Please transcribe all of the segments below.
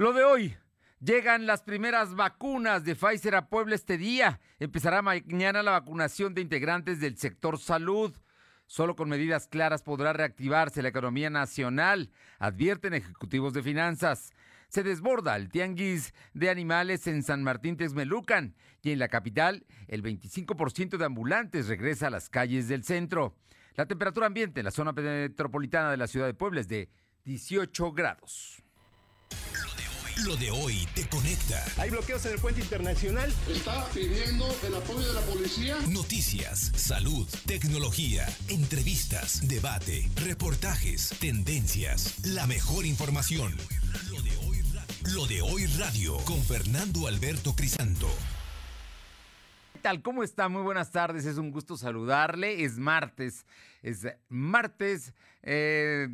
Lo de hoy. Llegan las primeras vacunas de Pfizer a Puebla este día. Empezará mañana la vacunación de integrantes del sector salud. Solo con medidas claras podrá reactivarse la economía nacional, advierten ejecutivos de finanzas. Se desborda el tianguis de animales en San Martín Texmelucan y en la capital el 25% de ambulantes regresa a las calles del centro. La temperatura ambiente en la zona metropolitana de la ciudad de Puebla es de 18 grados. Lo de hoy te conecta. Hay bloqueos en el puente internacional. Está pidiendo el apoyo de la policía. Noticias, salud, tecnología, entrevistas, debate, reportajes, tendencias, la mejor información. Lo de hoy, Lo de hoy radio con Fernando Alberto Crisanto. ¿Qué tal? ¿Cómo está? Muy buenas tardes. Es un gusto saludarle. Es martes. Es martes eh,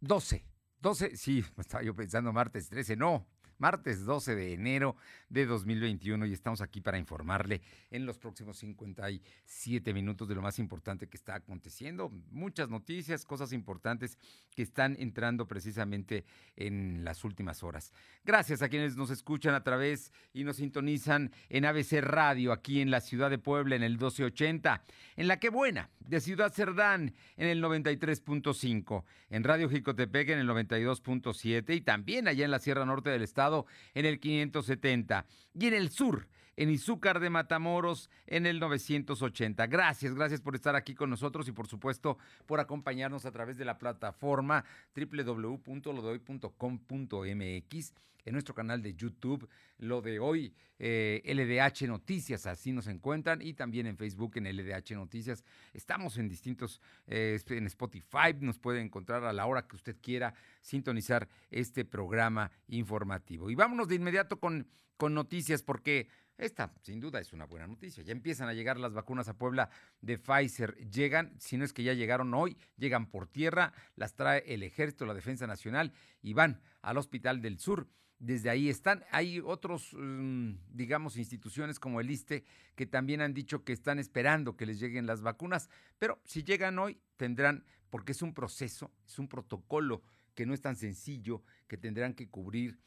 12. 12, sí, estaba yo pensando martes 13, no, martes 12 de enero de 2021 y estamos aquí para informarle en los próximos 57 minutos de lo más importante que está aconteciendo. Muchas noticias, cosas importantes que están entrando precisamente en las últimas horas. Gracias a quienes nos escuchan a través y nos sintonizan en ABC Radio aquí en la ciudad de Puebla en el 1280, en la que buena de Ciudad Cerdán en el 93.5, en Radio Jicotepec en el 92.7 y también allá en la Sierra Norte del Estado en el 570 y en el sur en Izúcar de Matamoros en el 980. Gracias, gracias por estar aquí con nosotros y por supuesto por acompañarnos a través de la plataforma www.lodehoy.com.mx en nuestro canal de YouTube, lo de hoy, LDH eh, Noticias, así nos encuentran, y también en Facebook en LDH Noticias. Estamos en distintos, eh, en Spotify, nos puede encontrar a la hora que usted quiera sintonizar este programa informativo. Y vámonos de inmediato con, con noticias, porque esta, sin duda, es una buena noticia. Ya empiezan a llegar las vacunas a Puebla de Pfizer. Llegan, si no es que ya llegaron hoy, llegan por tierra, las trae el Ejército, la Defensa Nacional y van al Hospital del Sur. Desde ahí están. Hay otros, mm, digamos, instituciones como el ISTE que también han dicho que están esperando que les lleguen las vacunas, pero si llegan hoy, tendrán, porque es un proceso, es un protocolo que no es tan sencillo, que tendrán que cubrir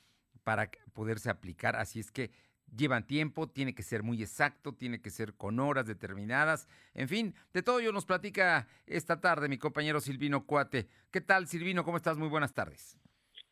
para poderse aplicar. Así es que llevan tiempo, tiene que ser muy exacto, tiene que ser con horas determinadas. En fin, de todo ello nos platica esta tarde mi compañero Silvino Cuate. ¿Qué tal, Silvino? ¿Cómo estás? Muy buenas tardes.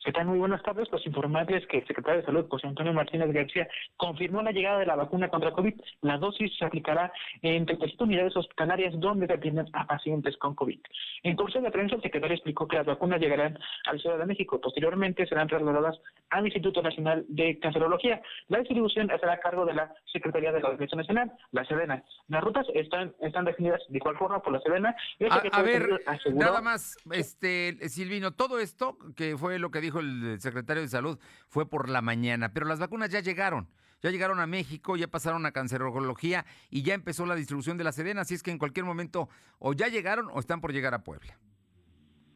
¿Qué tal? Muy buenas tardes. Pues informarles que el secretario de Salud, José Antonio Martínez García, confirmó la llegada de la vacuna contra COVID. La dosis se aplicará en 37 unidades hospitalarias donde se atienden a pacientes con COVID. En curso de prensa, el secretario explicó que las vacunas llegarán a la Ciudad de México. Posteriormente serán trasladadas al Instituto Nacional de Cancerología. La distribución estará a cargo de la Secretaría de la Defensa Nacional, la Sedena. Las rutas están, están definidas de igual forma por la Sedena. A, ver, nada más, este Silvino, todo esto que fue lo que dijo el secretario de Salud fue por la mañana, pero las vacunas ya llegaron. Ya llegaron a México, ya pasaron a cancerología y ya empezó la distribución de la Sedena, así es que en cualquier momento o ya llegaron o están por llegar a Puebla.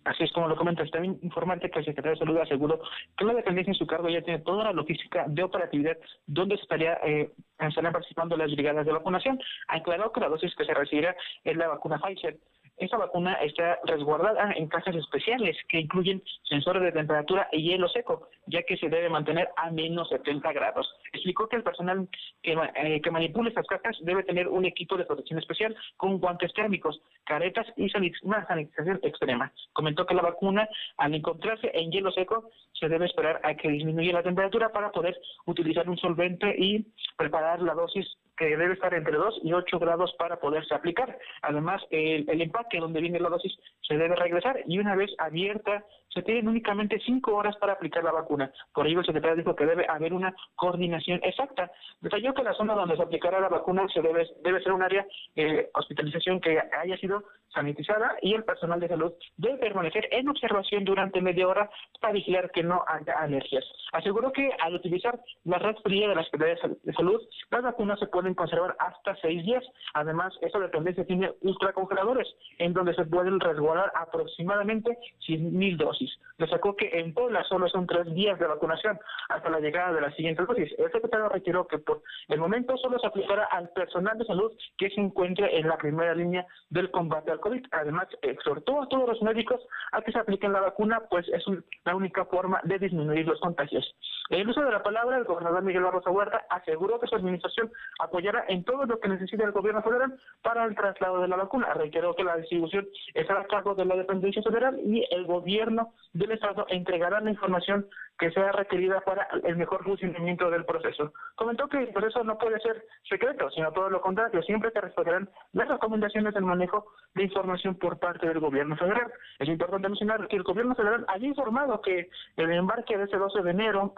Así es como lo comentas. También informante que el secretario de Salud aseguró que la dependencia en su cargo ya tiene toda la logística de operatividad donde estaría eh, estarían participando las brigadas de vacunación. Ha aclarado que la dosis que se recibirá es la vacuna Pfizer. Esta vacuna está resguardada en cajas especiales que incluyen sensores de temperatura y hielo seco, ya que se debe mantener a menos 70 grados. Explicó que el personal que, eh, que manipula estas cajas debe tener un equipo de protección especial con guantes térmicos, caretas y una sanitización extrema. Comentó que la vacuna, al encontrarse en hielo seco, se debe esperar a que disminuya la temperatura para poder utilizar un solvente y preparar la dosis que debe estar entre 2 y 8 grados para poderse aplicar. Además, el, empaque donde viene la dosis se debe regresar y una vez abierta se tienen únicamente 5 horas para aplicar la vacuna. Por ello, el secretario dijo que debe haber una coordinación exacta. Detalló que la zona donde se aplicará la vacuna se debe, debe ser un área de eh, hospitalización que haya sido sanitizada y el personal de salud debe permanecer en observación durante media hora para vigilar que no haya alergias. Aseguró que al utilizar la red fría de la Secretaría de Salud, las vacunas se pueden pueden conservar hasta seis días. Además, esta dependencia tiene ultracongeladores, en donde se pueden resguardar aproximadamente 100 mil dosis. Destacó que en Puebla solo son tres días de vacunación hasta la llegada de la siguiente dosis. El secretario retiró que por el momento solo se aplicará al personal de salud que se encuentre en la primera línea del combate al COVID. Además, exhortó a todos los médicos a que se apliquen la vacuna, pues es la única forma de disminuir los contagios. En el uso de la palabra, el gobernador Miguel Barroso Huerta aseguró que su administración apoyará en todo lo que necesite el gobierno federal para el traslado de la vacuna. Reiteró que la distribución estará a cargo de la dependencia federal y el gobierno del Estado entregará la información que sea requerida para el mejor funcionamiento del proceso. Comentó que el proceso no puede ser secreto, sino todo lo contrario, siempre se respetarán las recomendaciones del manejo de información por parte del gobierno federal. Es importante mencionar que el gobierno federal había informado que el embarque de ese 12 de enero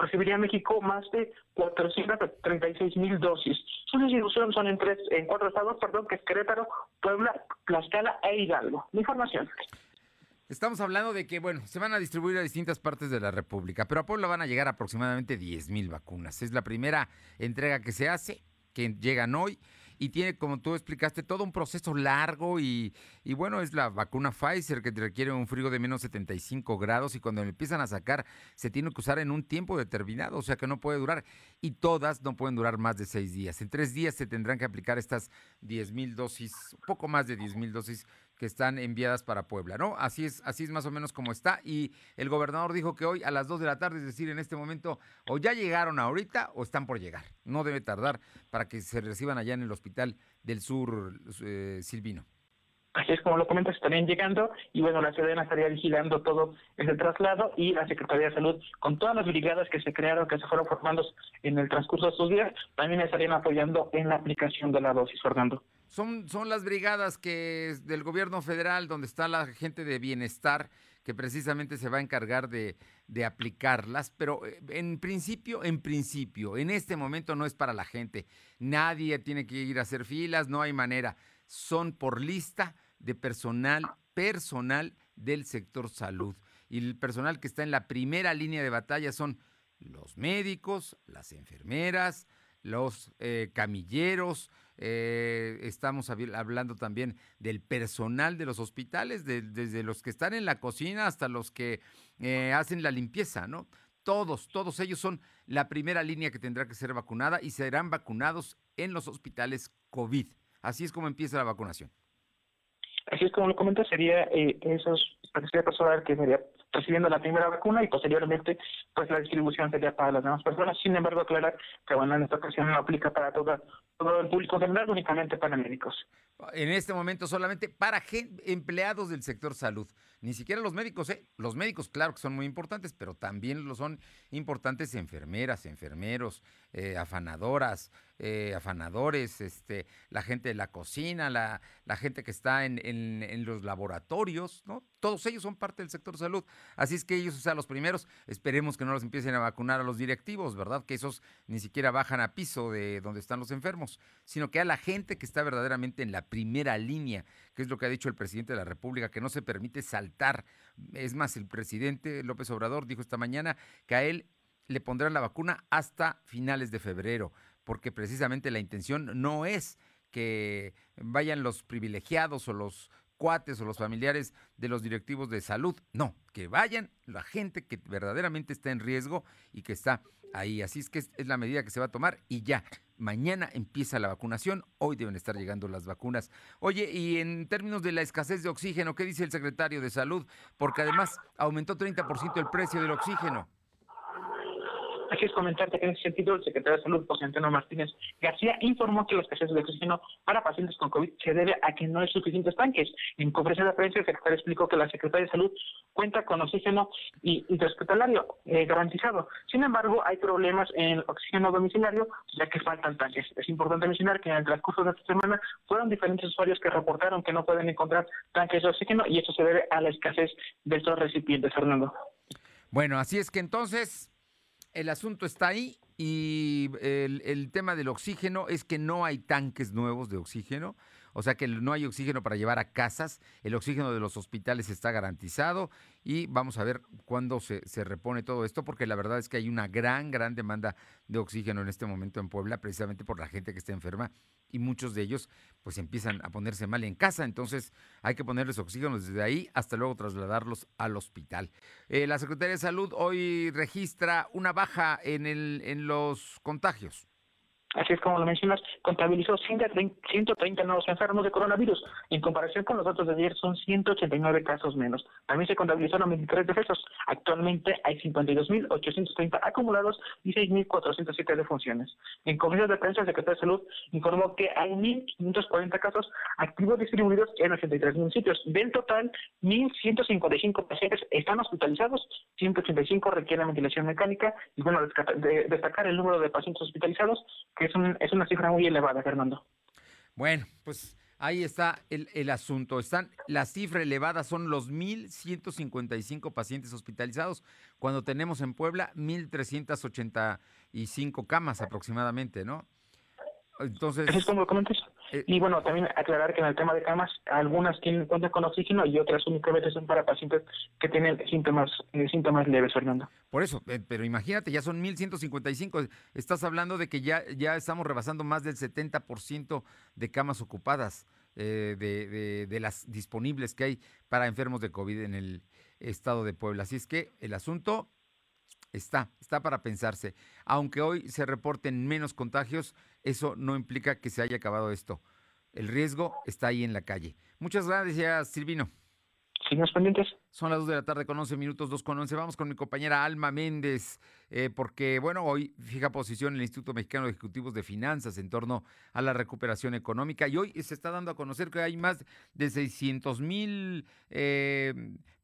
recibiría México más de 436 mil dosis. Su distribución son en tres, en cuatro estados, perdón, que es Querétaro, Puebla, Tlaxcala e Hidalgo. La información. Estamos hablando de que, bueno, se van a distribuir a distintas partes de la República, pero a Puebla van a llegar aproximadamente 10 mil vacunas. Es la primera entrega que se hace, que llegan hoy y tiene, como tú explicaste, todo un proceso largo y, bueno, es la vacuna Pfizer que requiere un frío de menos 75 grados y cuando empiezan a sacar se tiene que usar en un tiempo determinado, o sea que no puede durar y todas no pueden durar más de seis días. En tres días se tendrán que aplicar estas 10 mil dosis, poco más de 10 mil dosis que están enviadas para Puebla, ¿no? Así es, así es más o menos como está. Y el gobernador dijo que hoy a las 2 de la tarde, es decir, en este momento, o ya llegaron ahorita o están por llegar. No debe tardar para que se reciban allá en el Hospital del Sur eh, Silvino. Así es como lo comentas, estarían llegando y bueno, la Sedena estaría vigilando todo ese traslado y la Secretaría de Salud, con todas las brigadas que se crearon, que se fueron formando en el transcurso de estos días, también estarían apoyando en la aplicación de la dosis, Fernando. Son, son las brigadas que del gobierno federal, donde está la gente de bienestar, que precisamente se va a encargar de, de, aplicarlas, pero eh, en principio, en principio, en este momento no es para la gente. Nadie tiene que ir a hacer filas, no hay manera. Son por lista de personal, personal del sector salud. Y el personal que está en la primera línea de batalla son los médicos, las enfermeras, los eh, camilleros, eh, estamos hablando también del personal de los hospitales, desde los que están en la cocina hasta los que eh, hacen la limpieza, ¿no? Todos, todos ellos son la primera línea que tendrá que ser vacunada y serán vacunados en los hospitales COVID. Así es como empieza la vacunación. Así es como lo comenta, sería eh, esos, personal que sería recibiendo la primera vacuna y posteriormente pues la distribución sería para las demás personas. Sin embargo, aclarar que bueno, en esta ocasión no aplica para todo, todo el público general, únicamente para médicos. En este momento solamente para empleados del sector salud. Ni siquiera los médicos, ¿eh? Los médicos, claro que son muy importantes, pero también lo son importantes enfermeras, enfermeros, eh, afanadoras, eh, afanadores, este, la gente de la cocina, la, la gente que está en, en, los laboratorios, ¿no? Todos ellos son parte del sector salud. Así es que ellos, o sea, los primeros, esperemos que no los empiecen a vacunar a los directivos, ¿verdad? Que esos ni siquiera bajan a piso de donde están los enfermos, sino que a la gente que está verdaderamente en la primera línea, que es lo que ha dicho el presidente de la República, que no se permite saltar. Es más, el presidente López Obrador dijo esta mañana que a él le pondrán la vacuna hasta finales de febrero porque precisamente la intención no es que vayan los privilegiados o los cuates o los familiares de los directivos de salud. No, que vayan la gente que verdaderamente está en riesgo y que está ahí. Así es que es, la medida que se va a tomar y ya. Mañana empieza la vacunación, hoy deben estar llegando las vacunas. Oye, y en términos de la escasez de oxígeno, ¿qué dice el secretario de Salud? Porque además aumentó 30% el precio del oxígeno. Así es comentarte que en ese sentido el secretario de Salud, José Antonio Martínez García, informó que la escasez de oxígeno para pacientes con COVID se debe a que no hay suficientes tanques. En conferencia de prensa, el secretario explicó que la Secretaría de Salud cuenta con oxígeno intrahospitalario eh, garantizado. Sin embargo, hay problemas en el oxígeno domiciliario, ya que faltan tanques. Es importante mencionar que en el transcurso de esta semana fueron diferentes usuarios que reportaron que no pueden encontrar tanques de oxígeno y eso se debe a la escasez de estos recipientes, Fernando. Bueno, así es que entonces el asunto está ahí y el, tema del oxígeno es que no hay tanques nuevos de oxígeno. O sea que no hay oxígeno para llevar a casas, el oxígeno de los hospitales está garantizado y vamos a ver cuándo se, se repone todo esto, porque la verdad es que hay una gran, gran demanda de oxígeno en este momento en Puebla, precisamente por la gente que está enferma y muchos de ellos pues empiezan a ponerse mal en casa, entonces hay que ponerles oxígeno desde ahí hasta luego trasladarlos al hospital. Eh, la Secretaría de Salud hoy registra una baja en, el, en los contagios. Así es como lo mencionas, contabilizó 130 nuevos enfermos de coronavirus. En comparación con los datos de ayer, son 189 casos menos. También se contabilizaron 23 decesos. Actualmente hay 52.830 acumulados y 6.407 defunciones. En conferencia de prensa, el secretario de Salud informó que hay 1.540 casos activos distribuidos en 83 municipios. Del total, 1.155 pacientes están hospitalizados, 185 requieren ventilación mecánica. Y bueno, destacar el número de pacientes hospitalizados es, es una cifra muy elevada, Fernando. Bueno, pues ahí está el, el, asunto. Están, la cifra elevada son los 1.155 pacientes hospitalizados, cuando tenemos en Puebla 1.385 camas aproximadamente, ¿no? Entonces. es como comentas. Eh, y bueno, también aclarar que en el tema de camas, algunas tienen cuenta con oxígeno y otras únicamente son para pacientes que tienen síntomas eh, síntomas leves, Fernando. Por eso, eh, pero imagínate, ya son 1.155. Estás hablando de que ya, ya estamos rebasando más del 70% de camas ocupadas de, de, de las disponibles que hay para enfermos de COVID en el estado de Puebla. Así es que el asunto está, está para pensarse. Aunque hoy se reporten menos contagios, eso no implica que se haya acabado esto. El riesgo está ahí en la calle. Muchas gracias, Silvino. Seguimos pendientes. Son las 2 de la tarde con 11 minutos, 2 con 11. Vamos con mi compañera Alma Méndez, eh, porque, bueno, hoy fija posición el Instituto Mexicano de Ejecutivos de Finanzas en torno a la recuperación económica y hoy se está dando a conocer que hay más de 600 mil eh,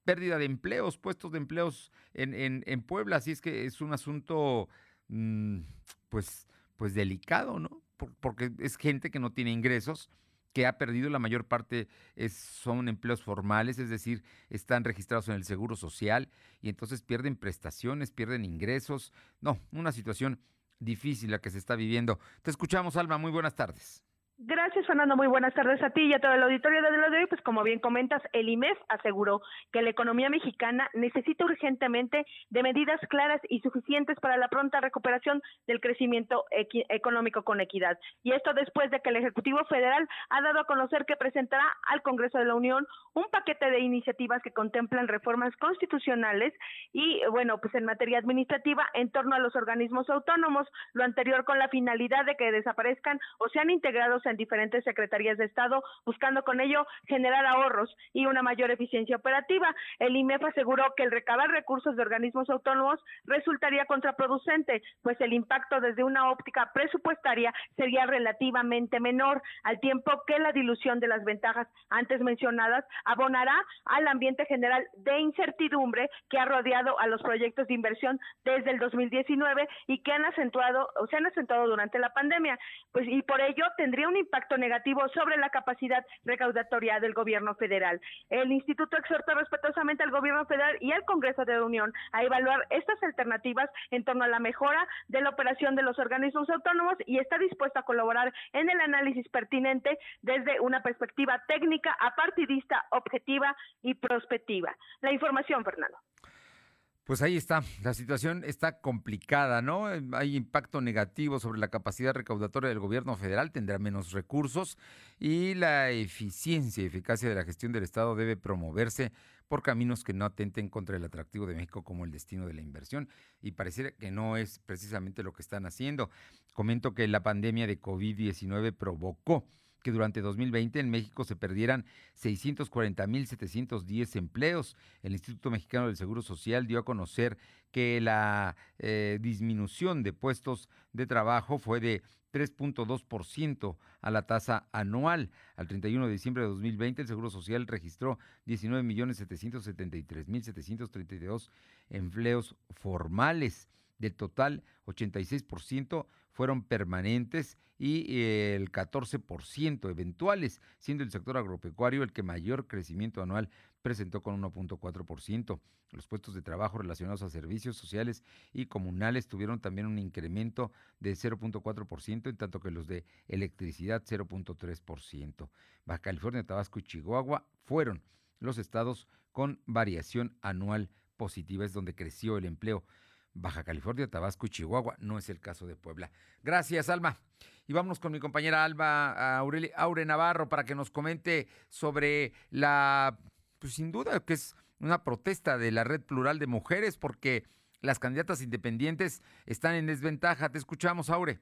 pérdida de empleos, puestos de empleos en, en, en, Puebla. Así es que es un asunto, mmm, pues, pues delicado, ¿no? porque es gente que no tiene ingresos, que ha perdido la mayor parte son empleos formales, es decir, están registrados en el Seguro Social y entonces pierden prestaciones, pierden ingresos. No, una situación difícil la que se está viviendo. Te escuchamos, Alma, muy buenas tardes. Gracias, Fernando. Muy buenas tardes a ti y a todo el auditorio de lo de hoy. Pues como bien comentas, el IMEF aseguró que la economía mexicana necesita urgentemente de medidas claras y suficientes para la pronta recuperación del crecimiento económico con equidad. Y esto después de que el Ejecutivo Federal ha dado a conocer que presentará al Congreso de la Unión un paquete de iniciativas que contemplan reformas constitucionales y, bueno, pues en materia administrativa en torno a los organismos autónomos, lo anterior con la finalidad de que desaparezcan o sean integrados en diferentes secretarías de Estado, buscando con ello generar ahorros y una mayor eficiencia operativa. El IMEF aseguró que el recabar recursos de organismos autónomos resultaría contraproducente, pues el impacto desde una óptica presupuestaria sería relativamente menor, al tiempo que la dilución de las ventajas antes mencionadas abonará al ambiente general de incertidumbre que ha rodeado a los proyectos de inversión desde el 2019 y que han acentuado o se han acentuado durante la pandemia. Pues y por ello tendría un impacto negativo sobre la capacidad recaudatoria del gobierno federal. El instituto exhorta respetuosamente al gobierno federal y al Congreso de la Unión a evaluar estas alternativas en torno a la mejora de la operación de los organismos autónomos y está dispuesto a colaborar en el análisis pertinente desde una perspectiva técnica, apartidista, objetiva y prospectiva. La información, Fernando. Pues ahí está, la situación está complicada, ¿no? Eh, hay impacto negativo sobre la capacidad recaudatoria del gobierno federal, tendrá menos recursos y la eficiencia y eficacia de la gestión del Estado debe promoverse por caminos que no atenten contra el atractivo de México como el destino de la inversión y pareciera que no es precisamente lo que están haciendo. Comento que la pandemia de COVID-19 provocó que durante 2020 en México se perdieran 640.710 empleos. El Instituto Mexicano del Seguro Social dio a conocer que la eh, disminución de puestos de trabajo fue de 3.2% a la tasa anual. Al 31 de diciembre de 2020, el Seguro Social registró 19.773.732 empleos formales. Del total, 86% fueron permanentes y el 14% eventuales, siendo el sector agropecuario el que mayor crecimiento anual presentó con 1.4%. Los puestos de trabajo relacionados a servicios sociales y comunales tuvieron también un incremento de 0.4%, en tanto que los de electricidad 0.3%. Baja California, Tabasco y Chihuahua fueron los estados con variación anual positiva, es donde creció el empleo. Baja California, Tabasco y Chihuahua, no es el caso de Puebla. Gracias, Alma. Y vámonos con mi compañera Alba Aure Navarro para que nos comente sobre la, pues sin duda que es una protesta de la Red Plural de Mujeres porque las candidatas independientes están en desventaja. Te escuchamos, Aure.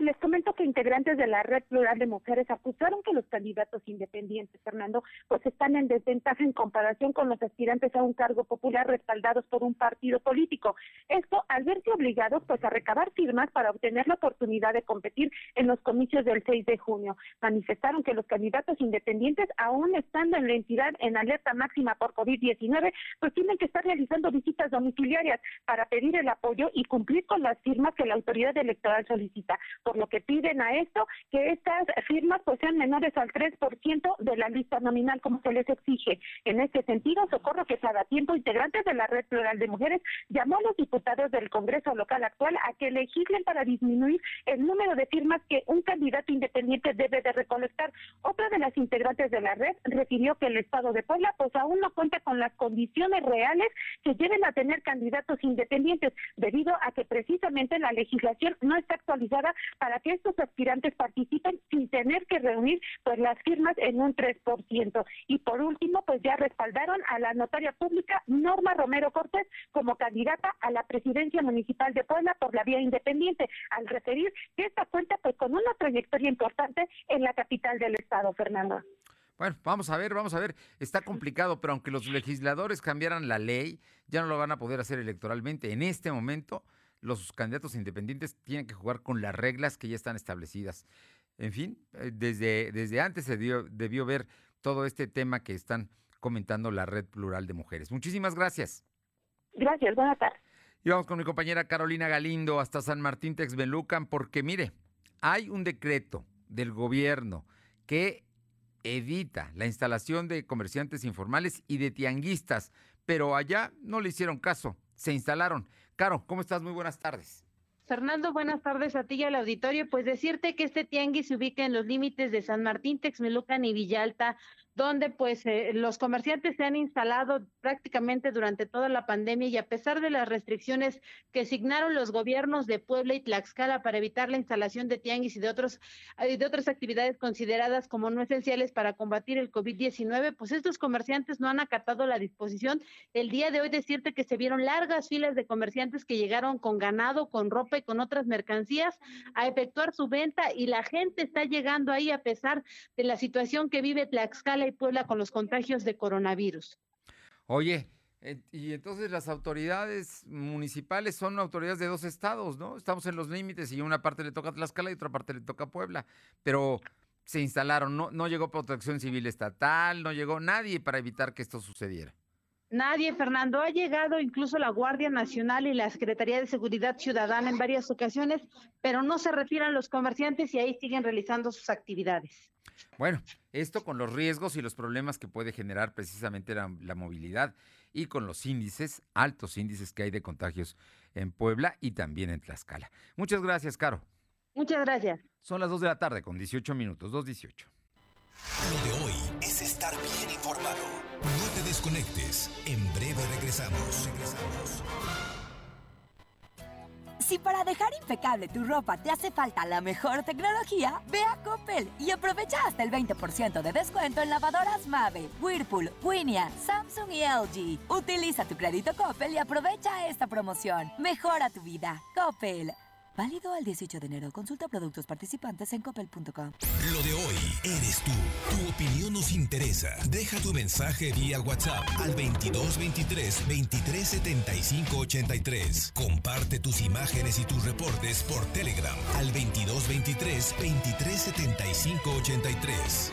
Les comento que integrantes de la Red Plural de Mujeres acusaron que los candidatos independientes, Fernando, pues están en desventaja en comparación con los aspirantes a un cargo popular respaldados por un partido político. Esto al verse obligados pues a recabar firmas para obtener la oportunidad de competir en los comicios del 6 de junio. Manifestaron que los candidatos independientes, aún estando en la entidad en alerta máxima por COVID-19, pues tienen que estar realizando visitas domiciliarias para pedir el apoyo y cumplir con las firmas que la autoridad electoral solicita lo que piden a esto que estas firmas pues sean menores al 3% de la lista nominal como se les exige. En este sentido, Socorro que cada tiempo integrantes de la Red Plural de Mujeres llamó a los diputados del Congreso local actual a que legislen para disminuir el número de firmas que un candidato independiente debe de recolectar. Otra de las integrantes de la red refirió que el Estado de Puebla pues aún no cuenta con las condiciones reales que lleven a tener candidatos independientes debido a que precisamente la legislación no está actualizada para que estos aspirantes participen sin tener que reunir pues las firmas en un 3%. Y por último, pues ya respaldaron a la notaria pública Norma Romero Cortés como candidata a la presidencia municipal de Puebla por la vía independiente, al referir que esta cuenta pues con una trayectoria importante en la capital del estado, Fernando. Bueno, vamos a ver, vamos a ver. Está complicado, pero aunque los legisladores cambiaran la ley, ya no lo van a poder hacer electoralmente. En este momento, los candidatos independientes tienen que jugar con las reglas que ya están establecidas. En fin, eh, desde, desde antes se debió ver todo este tema que están comentando la Red Plural de Mujeres. Muchísimas gracias. Gracias, buenas tardes. Y vamos con mi compañera Carolina Galindo hasta San Martín Texbelucan, porque mire, hay un decreto del gobierno que evita la instalación de comerciantes informales y de tianguistas, pero allá no le hicieron caso, se instalaron. Caro, ¿cómo estás? Muy buenas tardes. Fernando, buenas tardes a ti y al auditorio. Pues decirte que este tianguis se ubica en los límites de San Martín, Texmelucan y Villalta, donde pues eh, los comerciantes se han instalado prácticamente durante toda la pandemia y a pesar de las restricciones que asignaron los gobiernos de Puebla y Tlaxcala para evitar la instalación de tianguis y de otros eh, de otras actividades consideradas como no esenciales para combatir el COVID-19, pues estos comerciantes no han acatado la disposición. El día de hoy decirte que se vieron largas filas de comerciantes que llegaron con ganado, con ropa y con otras mercancías a efectuar su venta y la gente está llegando ahí a pesar de la situación que vive Tlaxcala Puebla con los contagios de coronavirus. Oye, y entonces las autoridades municipales son autoridades de dos estados, ¿no? Estamos en los límites y una parte le toca a Tlaxcala y otra parte le toca a Puebla, pero se instalaron, no, no llegó protección civil estatal, no llegó nadie para evitar que esto sucediera. Nadie, Fernando. Ha llegado incluso la Guardia Nacional y la Secretaría de Seguridad Ciudadana en varias ocasiones, pero no se retiran los comerciantes y ahí siguen realizando sus actividades. Bueno, esto con los riesgos y los problemas que puede generar precisamente la, movilidad y con los índices, altos índices que hay de contagios en Puebla y también en Tlaxcala. Muchas gracias, Caro. Muchas gracias. Son las 2 de la tarde con 18 minutos, 2.18. Lo de hoy es estar bien informado. No te desconectes. En breve regresamos. Regresamos. Si para dejar impecable tu ropa te hace falta la mejor tecnología, ve a Coppel y aprovecha hasta el 20% de descuento en lavadoras Mave, Whirlpool, Winia, Samsung y LG. Utiliza tu crédito Coppel y aprovecha esta promoción. Mejora tu vida. Coppel. Válido al 18 de enero. Consulta productos participantes en coppel.com. Lo de hoy eres tú. Tu opinión nos interesa. Deja tu mensaje vía WhatsApp al 2223 2375 83. Comparte tus imágenes y tus reportes por Telegram al 2223 2375 83.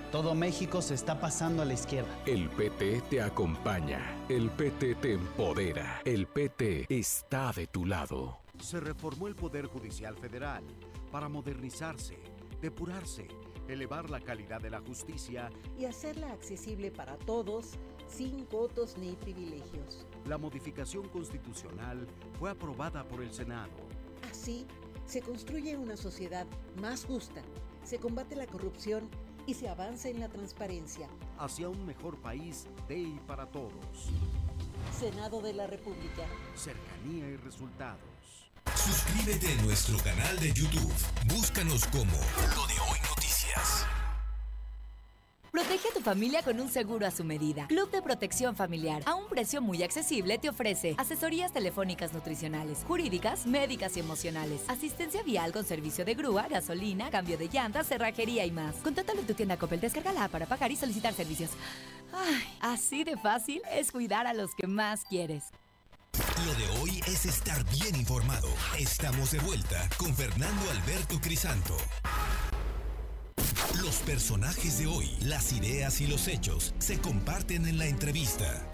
Todo México se está pasando a la izquierda. El PT te acompaña. El PT te empodera. El PT está de tu lado. Se reformó el Poder Judicial Federal para modernizarse, depurarse, elevar la calidad de la justicia y hacerla accesible para todos sin votos ni privilegios. La modificación constitucional fue aprobada por el Senado. Así, se construye una sociedad más justa, se combate la corrupción y se avanza en la transparencia. Hacia un mejor país de y para todos. Senado de la República. Cercanía y resultados. Suscríbete a nuestro canal de YouTube. Búscanos como Lo de Hoy Noticias. Protege a tu familia con un seguro a su medida. Club de Protección Familiar. A un precio muy accesible te ofrece asesorías telefónicas nutricionales, jurídicas, médicas y emocionales, asistencia vial con servicio de grúa, gasolina, cambio de llantas, cerrajería y más. Contáctalo en tu tienda Coppel, descárgala para pagar y solicitar servicios. Ay, así de fácil es cuidar a los que más quieres. Lo de hoy es estar bien informado. Estamos de vuelta con Fernando Alberto Crisanto. Los personajes de hoy, las ideas y los hechos se comparten en la entrevista.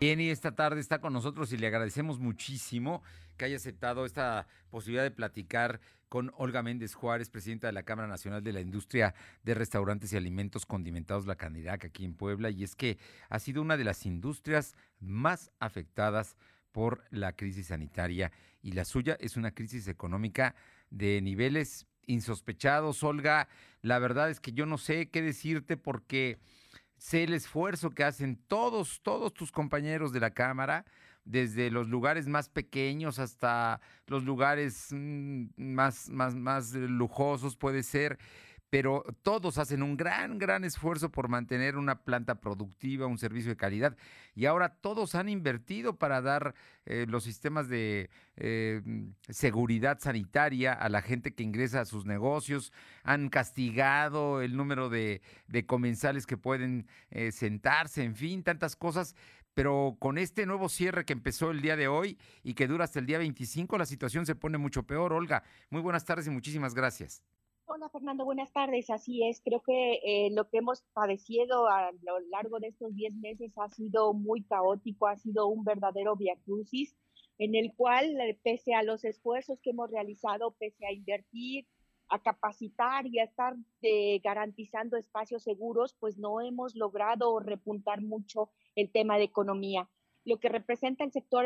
Bien, y esta tarde está con nosotros y le agradecemos muchísimo que haya aceptado esta posibilidad de platicar con Olga Méndez Juárez, presidenta de la Cámara Nacional de la Industria de Restaurantes y Alimentos Condimentados, la Canirac, aquí en Puebla, y es que ha sido una de las industrias más afectadas por la crisis sanitaria y la suya es una crisis económica de niveles insospechados. Olga, la verdad es que yo no sé qué decirte porque sé el esfuerzo que hacen todos, todos tus compañeros de la Cámara, desde los lugares más pequeños hasta los lugares mm, más, más, más lujosos puede ser, pero todos hacen un gran, gran esfuerzo por mantener una planta productiva, un servicio de calidad. Y ahora todos han invertido para dar eh, los sistemas de eh, seguridad sanitaria a la gente que ingresa a sus negocios, han castigado el número de, comensales que pueden eh, sentarse, en fin, tantas cosas. Pero con este nuevo cierre que empezó el día de hoy y que dura hasta el día 25, la situación se pone mucho peor. Olga, muy buenas tardes y muchísimas gracias. Hola Fernando, buenas tardes. Así es, creo que eh, lo que hemos padecido a lo largo de estos 10 meses ha sido muy caótico, ha sido un verdadero viacrucis en el cual, eh, pese a los esfuerzos que hemos realizado, pese a invertir, a capacitar y a estar eh, garantizando espacios seguros, pues no hemos logrado repuntar mucho el tema de economía. Lo que representa el sector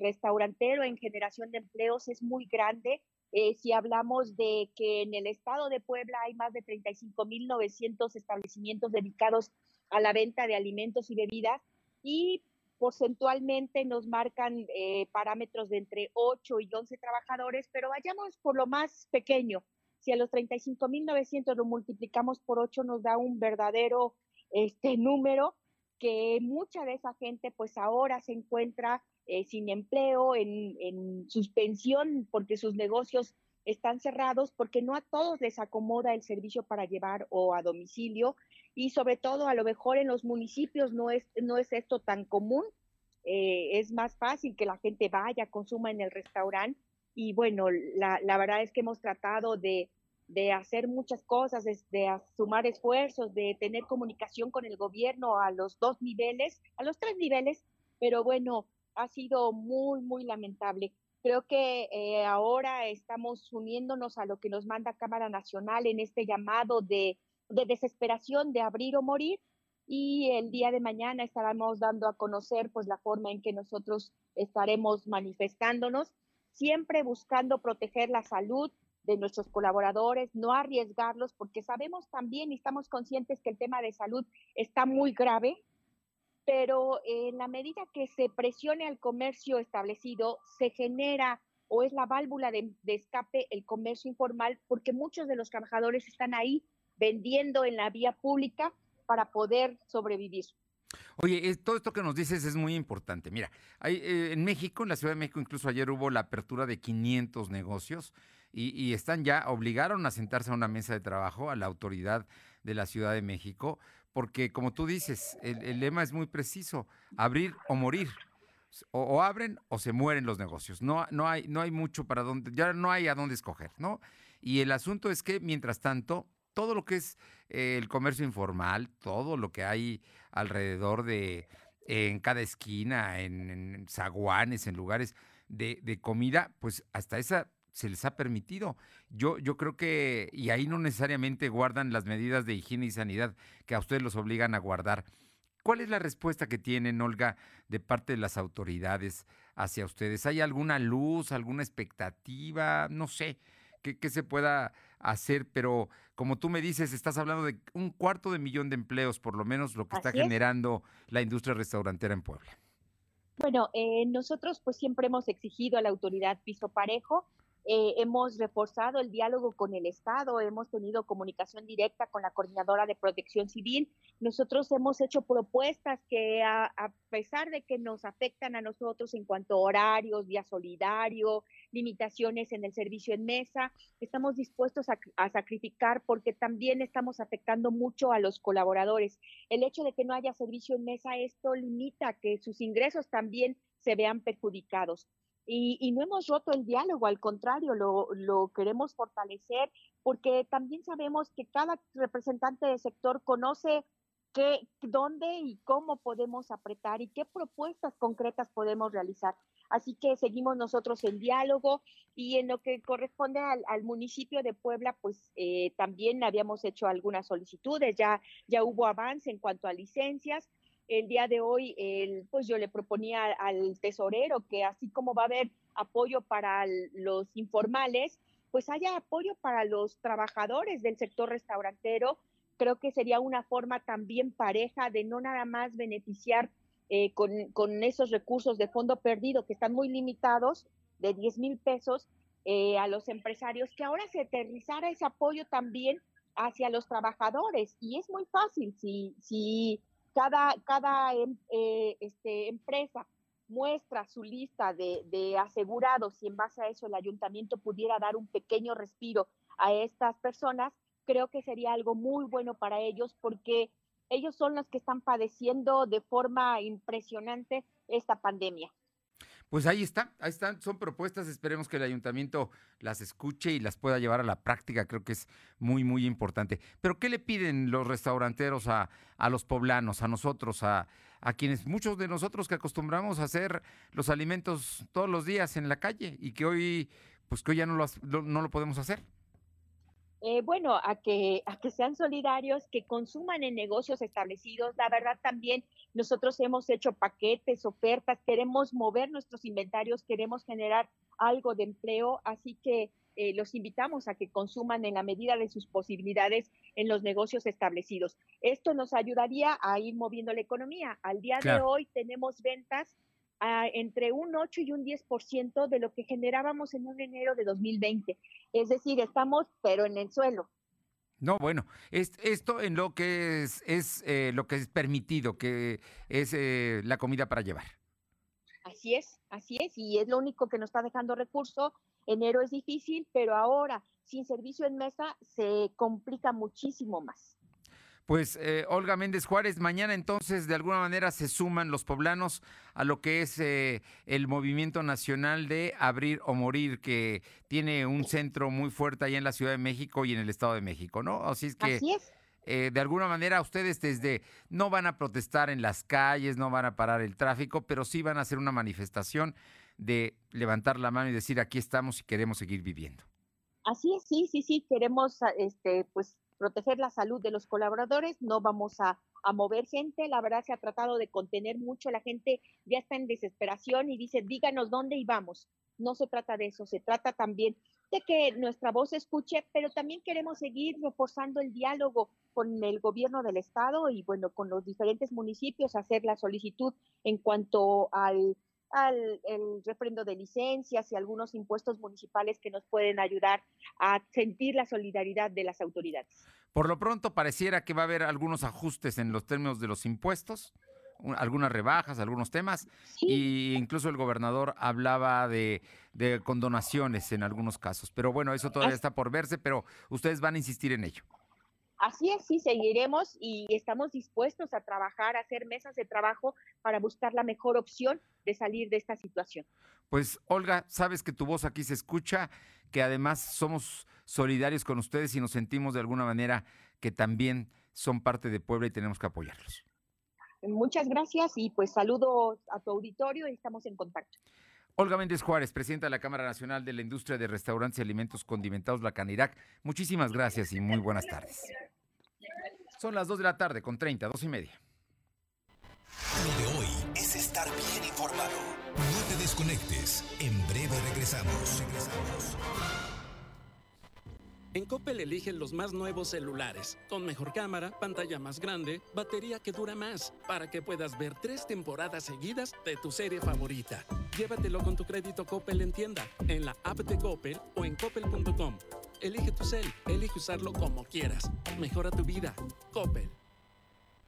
restaurantero en generación de empleos es muy grande, eh, si hablamos de que en el estado de Puebla hay más de 35.900 establecimientos dedicados a la venta de alimentos y bebidas y porcentualmente nos marcan eh, parámetros de entre 8 y 11 trabajadores, pero vayamos por lo más pequeño. Si a los 35.900 lo multiplicamos por 8 nos da un verdadero este número que mucha de esa gente pues ahora se encuentra eh, sin empleo, en, suspensión porque sus negocios están cerrados, porque no a todos les acomoda el servicio para llevar o a domicilio y sobre todo a lo mejor en los municipios no es, no es esto tan común, eh, es más fácil que la gente vaya, consuma en el restaurante y bueno, la, la verdad es que hemos tratado de, de hacer muchas cosas, de, sumar esfuerzos, de tener comunicación con el gobierno a los dos niveles, a los tres niveles, pero bueno, ha sido muy, muy lamentable. Creo que eh, ahora estamos uniéndonos a lo que nos manda Cámara Nacional en este llamado de, de desesperación de abrir o morir y el día de mañana estaremos dando a conocer pues la forma en que nosotros estaremos manifestándonos, siempre buscando proteger la salud de nuestros colaboradores, no arriesgarlos, porque sabemos también y estamos conscientes que el tema de salud está muy grave, pero en la medida que se presione al comercio establecido, se genera o es la válvula de, escape el comercio informal, porque muchos de los trabajadores están ahí vendiendo en la vía pública para poder sobrevivir. Oye, todo esto que nos dices es muy importante. Mira, hay, eh, en México, en la Ciudad de México, incluso ayer hubo la apertura de 500 negocios y, están ya, obligaron a sentarse a una mesa de trabajo a la autoridad de la Ciudad de México, porque como tú dices, el, lema es muy preciso, abrir o morir. O, abren o se mueren los negocios. No, no, hay, no hay mucho para dónde, ya no hay a dónde escoger, ¿no? Y el asunto es que, mientras tanto, todo lo que es eh, el comercio informal, todo lo que hay alrededor de, en cada esquina, en, zaguanes, en lugares de, de, comida, pues hasta esa se les ha permitido. Yo, yo creo que, y ahí no necesariamente guardan las medidas de higiene y sanidad que a ustedes los obligan a guardar. ¿Cuál es la respuesta que tienen, Olga, de parte de las autoridades hacia ustedes? ¿Hay alguna luz, alguna expectativa? No sé, qué se pueda hacer, pero como tú me dices, estás hablando de un cuarto de millón de empleos, por lo menos lo que está generando la industria restaurantera en Puebla. Bueno, eh, nosotros pues siempre hemos exigido a la autoridad piso parejo eh, hemos reforzado el diálogo con el Estado, hemos tenido comunicación directa con la Coordinadora de Protección Civil. Nosotros hemos hecho propuestas que a, pesar de que nos afectan a nosotros en cuanto a horarios, día solidario, limitaciones en el servicio en mesa, estamos dispuestos a, a sacrificar porque también estamos afectando mucho a los colaboradores. El hecho de que no haya servicio en mesa, esto limita que sus ingresos también se vean perjudicados. Y, no hemos roto el diálogo, al contrario, lo, queremos fortalecer porque también sabemos que cada representante del sector conoce qué, dónde y cómo podemos apretar y qué propuestas concretas podemos realizar. Así que seguimos nosotros en diálogo y en lo que corresponde al, municipio de Puebla, pues eh, también habíamos hecho algunas solicitudes, ya, ya hubo avance en cuanto a licencias el día de hoy, el, pues yo le proponía al tesorero que así como va a haber apoyo para los informales, pues haya apoyo para los trabajadores del sector restaurantero. Creo que sería una forma también pareja de no nada más beneficiar eh, con, con, esos recursos de fondo perdido que están muy limitados, de 10 mil pesos, eh, a los empresarios, que ahora se aterrizara ese apoyo también hacia los trabajadores. Y es muy fácil, si, si cada, cada em, eh, este, empresa muestra su lista de, de, asegurados y en base a eso el ayuntamiento pudiera dar un pequeño respiro a estas personas, creo que sería algo muy bueno para ellos porque ellos son los que están padeciendo de forma impresionante esta pandemia. Pues ahí está, ahí están, son propuestas, esperemos que el ayuntamiento las escuche y las pueda llevar a la práctica, creo que es muy, muy importante. Pero ¿qué le piden los restauranteros a, los poblanos, a nosotros, a, a, quienes, muchos de nosotros que acostumbramos a hacer los alimentos todos los días en la calle y que hoy, pues que hoy ya no no lo podemos hacer? Eh, bueno, a que, a que sean solidarios, que consuman en negocios establecidos. La verdad también nosotros hemos hecho paquetes, ofertas, queremos mover nuestros inventarios, queremos generar algo de empleo, así que eh, los invitamos a que consuman en la medida de sus posibilidades en los negocios establecidos. Esto nos ayudaría a ir moviendo la economía. Al día de hoy tenemos ventas entre un 8 y un 10% de lo que generábamos en un enero de 2020. Es decir, estamos pero en el suelo. No, bueno, esto en lo que es, es eh, lo que es permitido, que es eh, la comida para llevar. Así es, así es, y es lo único que nos está dejando recurso. Enero es difícil, pero ahora sin servicio en mesa se complica muchísimo más. Pues eh, Olga Méndez Juárez, mañana entonces de alguna manera se suman los poblanos a lo que es eh, el movimiento nacional de Abrir o Morir, que tiene un centro muy fuerte allá en la Ciudad de México y en el Estado de México, ¿no? Así es que... Eh, de alguna manera ustedes desde no van a protestar en las calles, no van a parar el tráfico, pero sí van a hacer una manifestación de levantar la mano y decir aquí estamos y queremos seguir viviendo. Así es, sí, sí, sí, queremos este, pues proteger la salud de los colaboradores, no vamos a, mover gente, la verdad se ha tratado de contener mucho, la gente ya está en desesperación y dice, díganos dónde y vamos. No se trata de eso, se trata también de que nuestra voz se escuche, pero también queremos seguir reforzando el diálogo con el gobierno del estado y bueno, con los diferentes municipios, hacer la solicitud en cuanto al al el refrendo de licencias y algunos impuestos municipales que nos pueden ayudar a sentir la solidaridad de las autoridades. Por lo pronto pareciera que va a haber algunos ajustes en los términos de los impuestos. algunas rebajas, algunos temas, y incluso el gobernador hablaba de, de condonaciones en algunos casos. Pero bueno, eso todavía está por verse, pero ustedes van a insistir en ello. Así es, sí, seguiremos y estamos dispuestos a trabajar, a hacer mesas de trabajo para buscar la mejor opción de salir de esta situación. Pues Olga, sabes que tu voz aquí se escucha, que además somos solidarios con ustedes y nos sentimos de alguna manera que también son parte de Puebla y tenemos que apoyarlos. Muchas gracias y pues saludo a tu auditorio y estamos en contacto. Olga Méndez Juárez, presidenta de la Cámara Nacional de la Industria de Restaurantes y Alimentos Condimentados, la Canirac. Muchísimas gracias y muy buenas tardes. Son las 2 de la tarde con 30, dos y media. Lo de hoy es estar bien informado. No te desconectes. En breve regresamos. Regresamos. En Coppel eligen los más nuevos celulares, con mejor cámara, pantalla más grande, batería que dura más, para que puedas ver tres temporadas seguidas de tu serie favorita. Llévatelo con tu crédito Coppel en tienda, en la app de Coppel o en coppel.com. Elige tu cel, elige usarlo como quieras. Mejora tu vida. Coppel.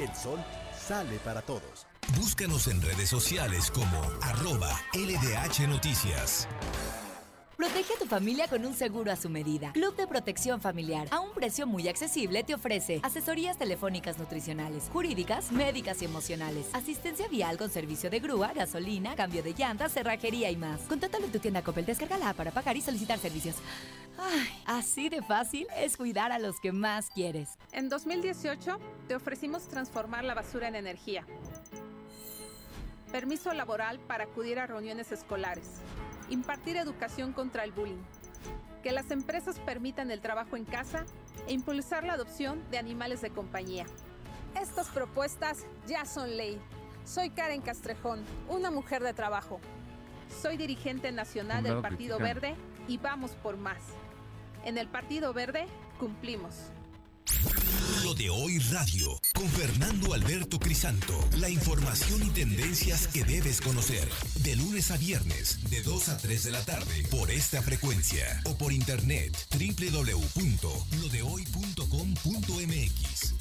El sol sale para todos. Búscanos en redes sociales como arroba LDH Noticias. Protege a tu familia con un seguro a su medida. Club de Protección Familiar. A un precio muy accesible te ofrece asesorías telefónicas nutricionales, jurídicas, médicas y emocionales, asistencia vial con servicio de grúa, gasolina, cambio de llantas, cerrajería y más. Contáctalo en tu tienda Coppel, descárgala para pagar y solicitar servicios. Ay, así de fácil es cuidar a los que más quieres. En 2018 te ofrecimos transformar la basura en energía. Permiso laboral para acudir a reuniones escolares impartir educación contra el bullying, que las empresas permitan el trabajo en casa e impulsar la adopción de animales de compañía. Estas propuestas ya son ley. Soy Karen Castrejón, una mujer de trabajo. Soy dirigente nacional del Partido Verde y vamos por más. En el Partido Verde cumplimos. Lo de hoy radio, con Fernando Alberto Crisanto. La información y tendencias que debes conocer. De lunes a viernes, de 2 a 3 de la tarde, por esta frecuencia. O por internet, www.lodehoy.com.mx.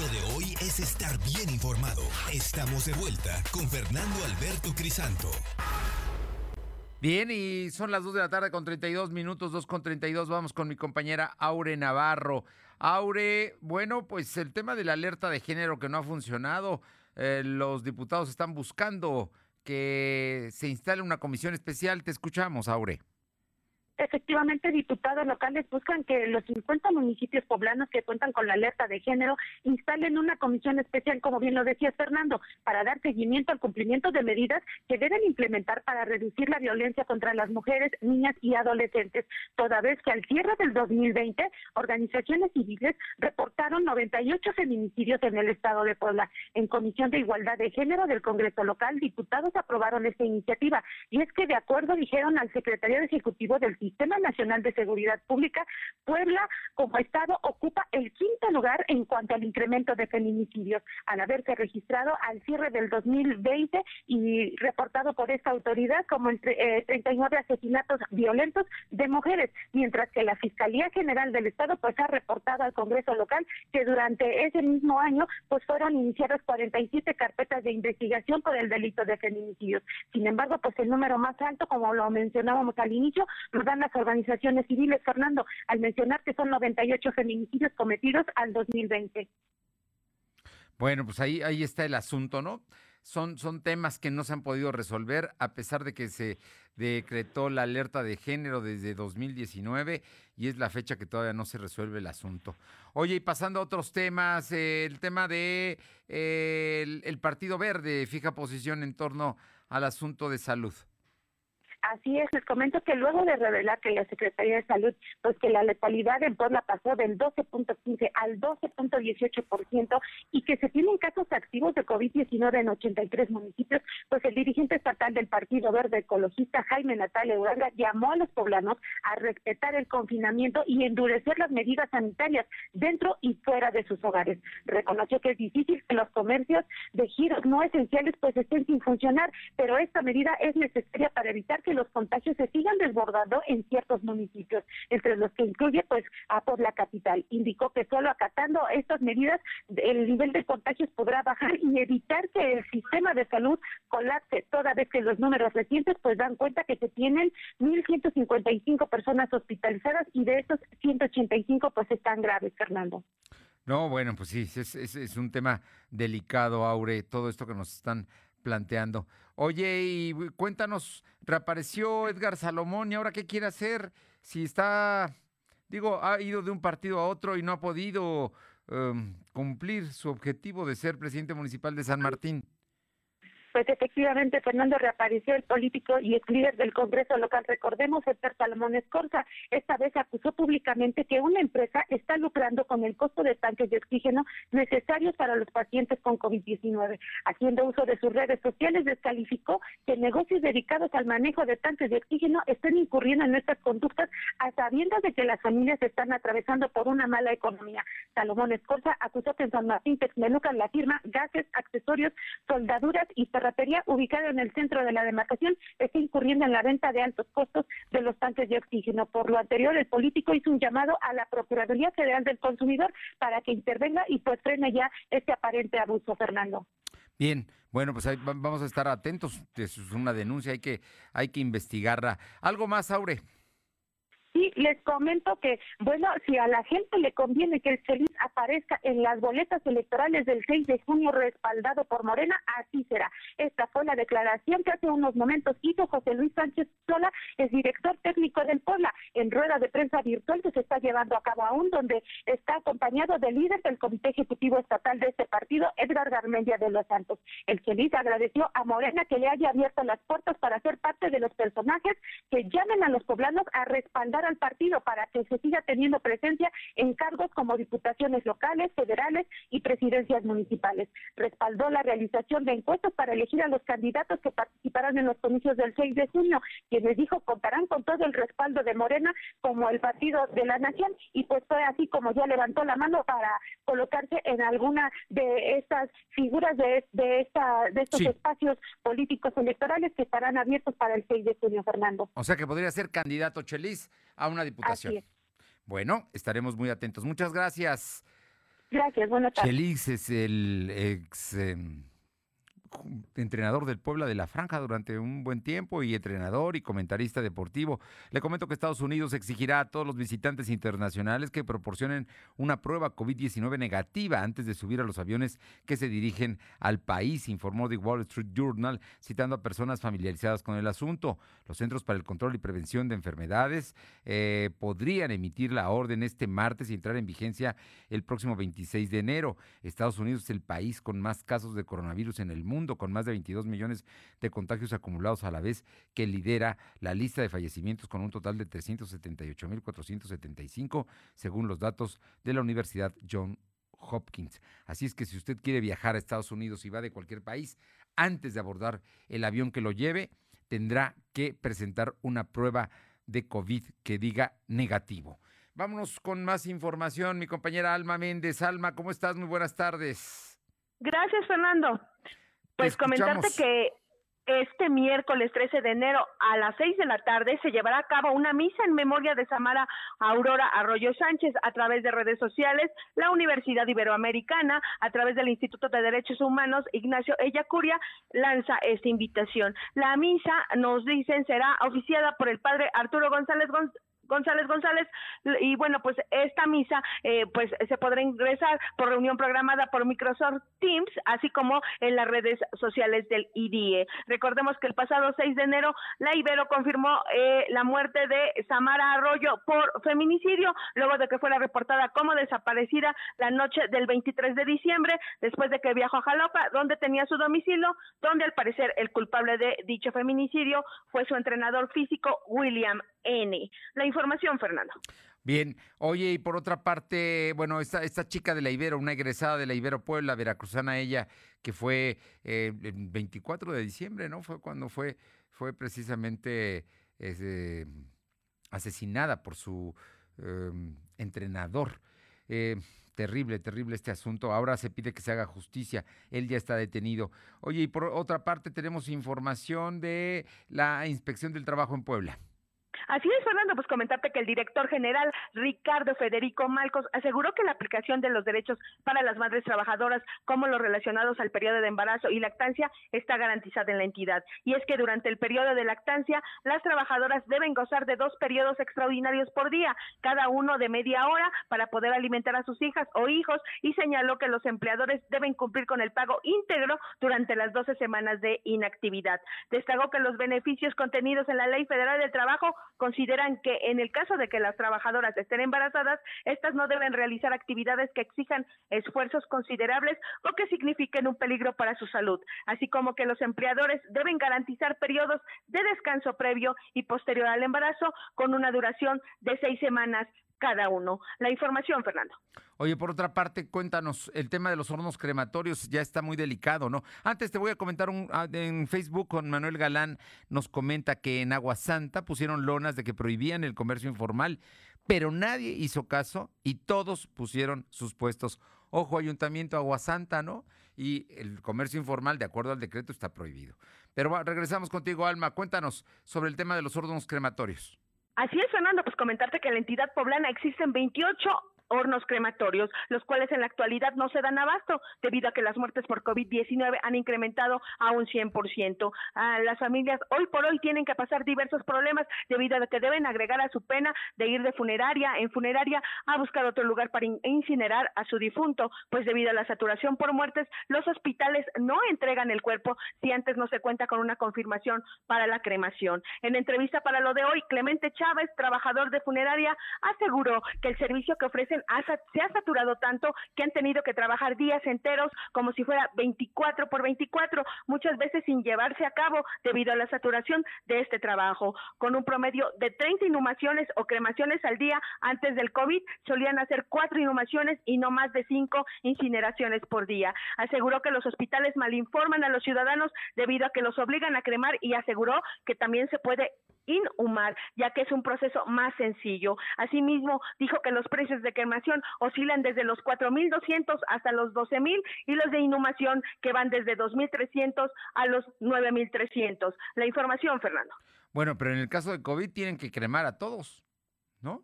Lo de hoy es estar bien informado. Estamos de vuelta con Fernando Alberto Crisanto. Bien, y son las 2 de la tarde con 32 minutos, 2 con 32. Vamos con mi compañera Aure Navarro. Aure, bueno, pues el tema de la alerta de género que no ha funcionado, eh, los diputados están buscando que se instale una comisión especial. Te escuchamos, Aure. Efectivamente, diputados locales buscan que los 50 municipios poblanos que cuentan con la alerta de género instalen una comisión especial, como bien lo decía Fernando, para dar seguimiento al cumplimiento de medidas que deben implementar para reducir la violencia contra las mujeres, niñas y adolescentes, toda vez que al cierre del 2020, organizaciones civiles reportaron 98 feminicidios en el estado de Puebla. En Comisión de Igualdad de Género del Congreso local, diputados aprobaron esta iniciativa y es que de acuerdo dijeron al secretario ejecutivo del Sistema Nacional de Seguridad Pública, Puebla como estado ocupa el quinto lugar en cuanto al incremento de feminicidios, al haberse registrado al cierre del 2020 y reportado por esta autoridad como entre, 39 asesinatos violentos de mujeres, mientras que la Fiscalía General del Estado pues ha reportado al Congreso local que durante ese mismo año pues fueron iniciadas 47 carpetas de investigación por el delito de feminicidios. Sin embargo, pues el número más alto, como lo mencionábamos al inicio, nos las organizaciones civiles, Fernando, al mencionar que son 98 feminicidios cometidos al 2020. Bueno, pues ahí, ahí está el asunto, ¿no? Son, son temas que no se han podido resolver a pesar de que se decretó la alerta de género desde 2019 y es la fecha que todavía no se resuelve el asunto. Oye, y pasando a otros temas, el tema de eh, el Partido Verde fija posición en torno al asunto de salud. Así es, les comento que luego de revelar que la Secretaría de Salud, pues que la letalidad en Puebla pasó del 12.15 al 12.18% y que se tienen casos activos de COVID-19 en 83 municipios, pues el dirigente estatal del Partido Verde Ecologista, Jaime Natalia Uranga, llamó a los poblanos a respetar el confinamiento y endurecer las medidas sanitarias dentro y fuera de sus hogares. Reconoció que es difícil que los comercios de giros no esenciales pues estén sin funcionar, pero esta medida es necesaria para evitar que los contagios se sigan desbordando en ciertos municipios, entre los que incluye pues a por la capital. Indicó que solo acatando estas medidas el nivel de contagios podrá bajar y evitar que el sistema de salud colapse, toda vez que los números recientes pues dan cuenta que se tienen 1.155 personas hospitalizadas y de estos 185 pues están graves, Fernando. No, bueno, pues sí, es, un tema delicado, Aure, todo esto que nos están planteando. Oye, y cuéntanos, reapareció Edgar Salomón y ahora qué quiere hacer si está, digo, ha ido de un partido a otro y no ha podido um, cumplir su objetivo de ser presidente municipal de San Martín pues efectivamente Fernando reapareció el político y ex líder del Congreso local. Recordemos, Héctor Salomón Escorza, esta vez acusó públicamente que una empresa está lucrando con el costo de tanques de oxígeno necesarios para los pacientes con COVID-19. Haciendo uso de sus redes sociales, descalificó que negocios dedicados al manejo de tanques de oxígeno estén incurriendo en estas conductas a sabiendas de que las familias están atravesando por una mala economía. Salomón Escorza acusó que en San Martín Texmelucan la firma gases, accesorios, soldaduras y ferretería ubicada en el centro de la demarcación está incurriendo en la venta de altos costos de los tanques de oxígeno. Por lo anterior, el político hizo un llamado a la Procuraduría Federal del Consumidor para que intervenga y pues frene ya este aparente abuso, Fernando. Bien, bueno, pues ahí vamos a estar atentos. Es una denuncia, hay que, hay que investigarla. ¿Algo más, Aure? Sí, les comento que, bueno, si a la gente le conviene que el Chelis aparezca en las boletas electorales del 6 de junio respaldado por Morena, así será. Esta fue la declaración que hace unos momentos hizo José Luis Sánchez Sola, el director técnico del Puebla, en rueda de prensa virtual que se está llevando a cabo aún, donde está acompañado del líder del Comité Ejecutivo Estatal de este partido, Edgar Garmendia de los Santos. El Chelis agradeció a Morena que le haya abierto las puertas para ser parte de los personajes que llamen a los poblanos a respaldar al partido para que se siga teniendo presencia en cargos como diputaciones locales, federales y presidencias municipales. Respaldó la realización de encuestas para elegir a los candidatos que participarán en los comicios del 6 de junio, quienes dijo contarán con todo el respaldo de Morena como el partido de la nación y pues fue así como ya levantó la mano para colocarse en alguna de estas figuras de, de, esta, de estos espacios políticos electorales que estarán abiertos para el 6 de junio, Fernando. O sea que podría ser candidato Chelis a una diputación. Bueno, estaremos muy atentos. Muchas gracias. Gracias, buenas tardes. Chelis es el ex em, entrenador del Puebla de la Franja durante un buen tiempo y entrenador y comentarista deportivo. Le comento que Estados Unidos exigirá a todos los visitantes internacionales que proporcionen una prueba COVID-19 negativa antes de subir a los aviones que se dirigen al país, informó The Wall Street Journal, citando a personas familiarizadas con el asunto. Los Centros para el Control y Prevención de Enfermedades eh, podrían emitir la orden este martes y entrar en vigencia el próximo 26 de enero. Estados Unidos es el país con más casos de coronavirus en el mundo con más de 22 millones de contagios acumulados a la vez, que lidera la lista de fallecimientos con un total de 378.475, según los datos de la Universidad John Hopkins. Así es que si usted quiere viajar a Estados Unidos y va de cualquier país, antes de abordar el avión que lo lleve, tendrá que presentar una prueba de COVID que diga negativo. Vámonos con más información, mi compañera Alma Méndez. Alma, ¿cómo estás? Muy buenas tardes. Gracias, Fernando. Pues comentarte que este miércoles 13 de enero a las 6 de la tarde se llevará a cabo una misa en memoria de Samara Aurora Arroyo Sánchez a través de redes sociales, la Universidad Iberoamericana, a través del Instituto de Derechos Humanos, Ignacio Ellacuria, lanza esta invitación. La misa, nos dicen, será oficiada por el padre Arturo González González González González y bueno pues esta misa eh, pues se podrá ingresar por reunión programada por Microsoft Teams así como en las redes sociales del IDIE. Recordemos que el pasado 6 de enero la Ibero confirmó eh, la muerte de Samara Arroyo por feminicidio luego de que fuera reportada como desaparecida la noche del 23 de diciembre después de que viajó a Jalapa donde tenía su domicilio donde al parecer el culpable de dicho feminicidio fue su entrenador físico William N. La información, Fernando. Bien, oye, y por otra parte, bueno, esta, esta chica de la Ibero, una egresada de la Ibero Puebla, veracruzana ella, que fue eh, el 24 de diciembre, ¿no? Fue cuando fue, fue precisamente asesinada por su em, entrenador. Eh, terrible, terrible este asunto. Ahora se pide que se haga justicia. Él ya está detenido. Oye, y por otra parte tenemos información de la inspección del trabajo en Puebla. Así es, Fernando, pues comentarte que el director general Ricardo Federico Malcos aseguró que la aplicación de los derechos para las madres trabajadoras, como los relacionados al periodo de embarazo y lactancia, está garantizada en la entidad. Y es que durante el periodo de lactancia, las trabajadoras deben gozar de dos periodos extraordinarios por día, cada uno de media hora, para poder alimentar a sus hijas o hijos, y señaló que los empleadores deben cumplir con el pago íntegro durante las 12 semanas de inactividad. Destacó que los beneficios contenidos en la Ley Federal del Trabajo consideran que en el caso de que las trabajadoras estén embarazadas, estas no deben realizar actividades que exijan esfuerzos considerables o que signifiquen un peligro para su salud, así como que los empleadores deben garantizar periodos de descanso previo y posterior al embarazo con una duración de seis semanas cada uno. La información, Fernando. Oye, por otra parte, cuéntanos, el tema de los hornos crematorios ya está muy delicado, ¿no? Antes te voy a comentar un, ah, en Facebook con Manuel Galán, nos comenta que en Agua Santa pusieron lonas de que prohibían el comercio informal, pero nadie hizo caso y todos pusieron sus puestos. Ojo, Ayuntamiento Agua Santa, ¿no? Y el comercio informal, de acuerdo al decreto, está prohibido. Pero regresamos contigo, Alma. Cuéntanos sobre el tema de los hornos crematorios. Así es, Fernando, pues comentarte que en la entidad poblana existen 28 hornos crematorios, los cuales en la actualidad no se dan abasto debido a que las muertes por COVID-19 han incrementado a un 100%. Ah, las familias hoy por hoy tienen que pasar diversos problemas debido a que deben agregar a su pena de ir de funeraria en funeraria a buscar otro lugar para incinerar a su difunto, pues debido a la saturación por muertes, los hospitales no entregan el cuerpo si antes no se cuenta con una confirmación para la cremación. En entrevista para lo de hoy, Clemente Chávez, trabajador de funeraria, aseguró que el servicio que ofrecen se ha saturado tanto que han tenido que trabajar días enteros como si fuera 24 por 24, muchas veces sin llevarse a cabo debido a la saturación de este trabajo. Con un promedio de 30 inhumaciones o cremaciones al día antes del COVID, solían hacer cuatro inhumaciones y no más de cinco incineraciones por día. Aseguró que los hospitales malinforman a los ciudadanos debido a que los obligan a cremar y aseguró que también se puede inhumar, ya que es un proceso más sencillo. Asimismo, dijo que los precios de cremación oscilan desde los 4.200 hasta los 12.000 y los de inhumación que van desde 2.300 a los 9.300. La información, Fernando. Bueno, pero en el caso de COVID tienen que cremar a todos, ¿no?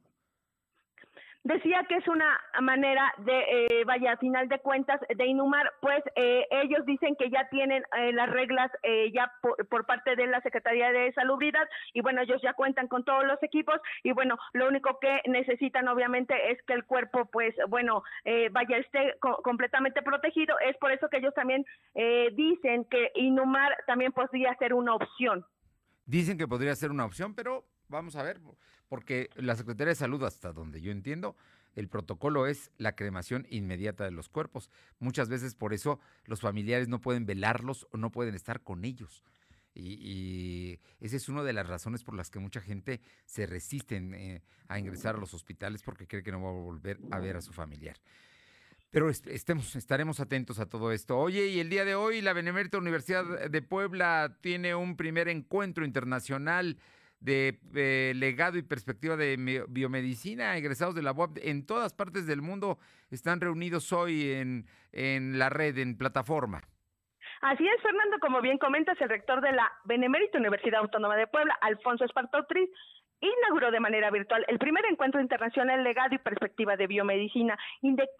Decía que es una manera de, eh, vaya, a final de cuentas, de inhumar, pues eh, ellos dicen que ya tienen eh, las reglas ya por, parte de la Secretaría de Salubridad y bueno, ellos ya cuentan con todos los equipos y bueno, lo único que necesitan obviamente es que el cuerpo, pues bueno, vaya, esté completamente protegido. Es por eso que ellos también dicen que inhumar también podría ser una opción. Dicen que podría ser una opción, pero vamos a ver porque la Secretaría de Salud, hasta donde yo entiendo, el protocolo es la cremación inmediata de los cuerpos. Muchas veces por eso los familiares no pueden velarlos o no pueden estar con ellos. Y, esa es una de las razones por las que mucha gente se resiste eh, a ingresar a los hospitales porque cree que no va a volver a ver a su familiar. Pero estemos, estaremos atentos a todo esto. Oye, y el día de hoy la Benemérita Universidad de Puebla tiene un primer encuentro internacional de legado y perspectiva de biomedicina, egresados de la UAP en todas partes del mundo están reunidos hoy en, en la red, en plataforma. Así es, Fernando, como bien comentas, el rector de la Benemérita Universidad Autónoma de Puebla, Alfonso Espartotriz, inauguró de manera virtual el primer encuentro internacional legado y perspectiva de biomedicina.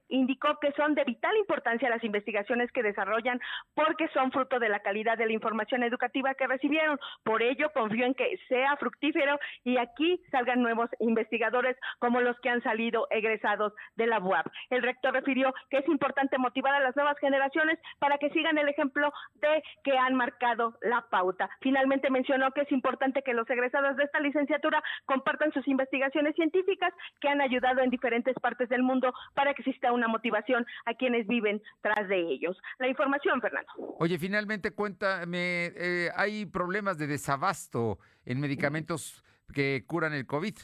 indicó que son de vital importancia las investigaciones que desarrollan porque son fruto de la calidad de la información educativa que recibieron. Por ello, confío en que sea fructífero y aquí salgan nuevos investigadores como los que han salido egresados de la UAP. El rector refirió que es importante motivar a las nuevas generaciones para que sigan el ejemplo de que han marcado la pauta. Finalmente mencionó que es importante que los egresados de esta licenciatura compartan sus investigaciones científicas que han ayudado en diferentes partes del mundo para que exista una motivación a quienes viven tras de ellos. La información, Fernando. Oye, finalmente cuéntame, eh, hay problemas de desabasto en medicamentos que curan el COVID.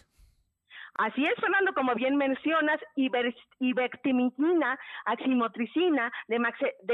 Así es, Fernando, como bien mencionas, ivermectina, aximotricina,